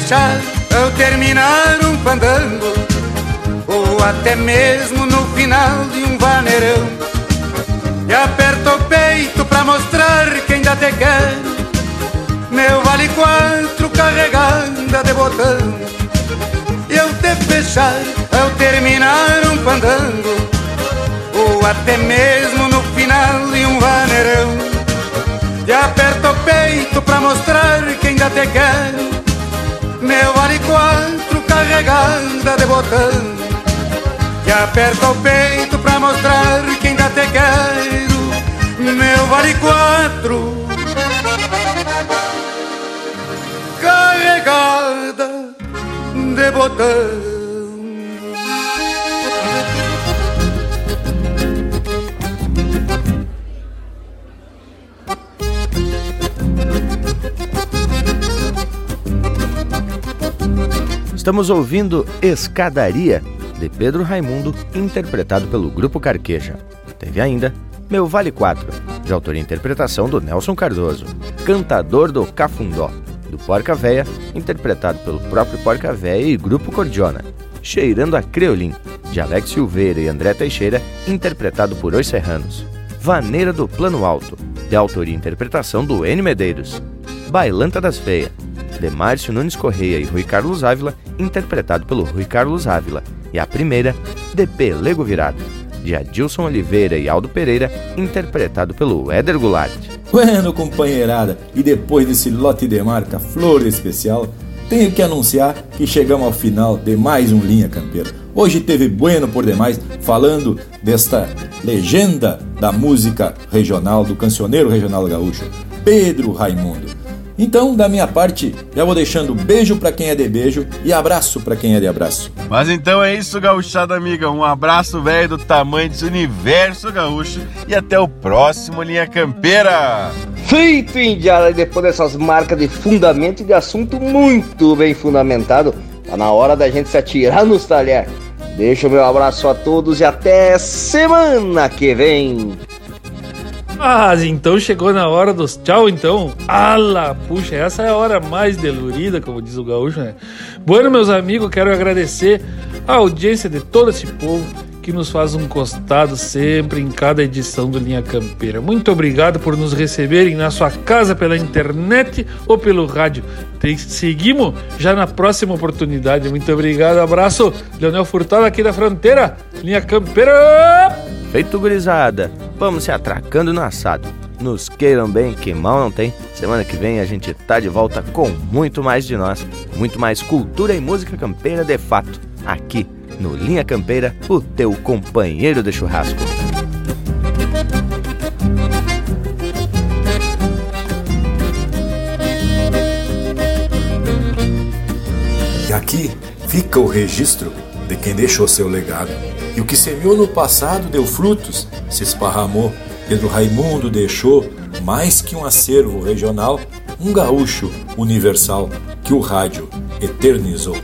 Fechar ao terminar um fandango Ou até mesmo no final de um vaneirão. E aperto o peito pra mostrar que ainda te quero Meu vale quatro carregada de botão. E ao te fechar ao terminar um fandango Ou até mesmo no final de um vaneirão. E aperto o peito pra mostrar que ainda te quero meu vale quatro carregada de botão. Que aperta o peito pra mostrar que ainda te quero Meu vale quatro Carregada de botão Estamos ouvindo Escadaria, de Pedro Raimundo, interpretado pelo Grupo Carqueja. Teve ainda Meu Vale 4, de autoria e interpretação do Nelson Cardoso. Cantador do Cafundó, do Porca Véia, interpretado pelo próprio Porca Véia e Grupo Cordiona. Cheirando a Creolim, de Alex Silveira e André Teixeira, interpretado por Os Serranos. Vaneira do Plano Alto, de autoria e interpretação do N. Medeiros. Bailanta das Feias, de Márcio Nunes Correia e Rui Carlos Ávila, interpretado pelo Rui Carlos Ávila, e a primeira, de Pelego Virado, de Adilson Oliveira e Aldo Pereira, interpretado pelo Éder Goulart. Bueno, companheirada, e depois desse lote de marca Flor Especial, tenho que anunciar que chegamos ao final de mais um Linha Campeira. Hoje teve Bueno por demais falando desta legenda da música regional, do cancioneiro regional gaúcho, Pedro Raimundo. Então, da minha parte, já vou deixando beijo para quem é de beijo e abraço para quem é de abraço. Mas então é isso, gauchada amiga. Um abraço velho do tamanho desse universo gaúcho e até o próximo Linha Campeira. Feito, Indiara, e depois dessas marcas de fundamento e de assunto muito bem fundamentado, tá na hora da gente se atirar nos talheres. Deixa o meu abraço a todos e até semana que vem. Ah, então chegou na hora dos tchau, então. Ala, puxa, essa é a hora mais delurida, como diz o gaúcho, né? Bueno, meus amigos, quero agradecer a audiência de todo esse povo que nos faz um costado sempre em cada edição do Linha Campeira. Muito obrigado por nos receberem na sua casa pela internet ou pelo rádio. Te seguimos já na próxima oportunidade. Muito obrigado, abraço. Leonel Furtado aqui da fronteira, Linha Campeira. Feito gurizada, vamos se atracando no assado. Nos queiram bem, que mal não tem. Semana que vem a gente tá de volta com muito mais de nós, muito mais cultura e música campeira de fato, aqui no Linha Campeira, o teu companheiro de churrasco. E aqui fica o registro de quem deixou seu legado. E o que semeou no passado deu frutos, se esparramou. Pedro Raimundo deixou, mais que um acervo regional, um gaúcho universal que o rádio eternizou.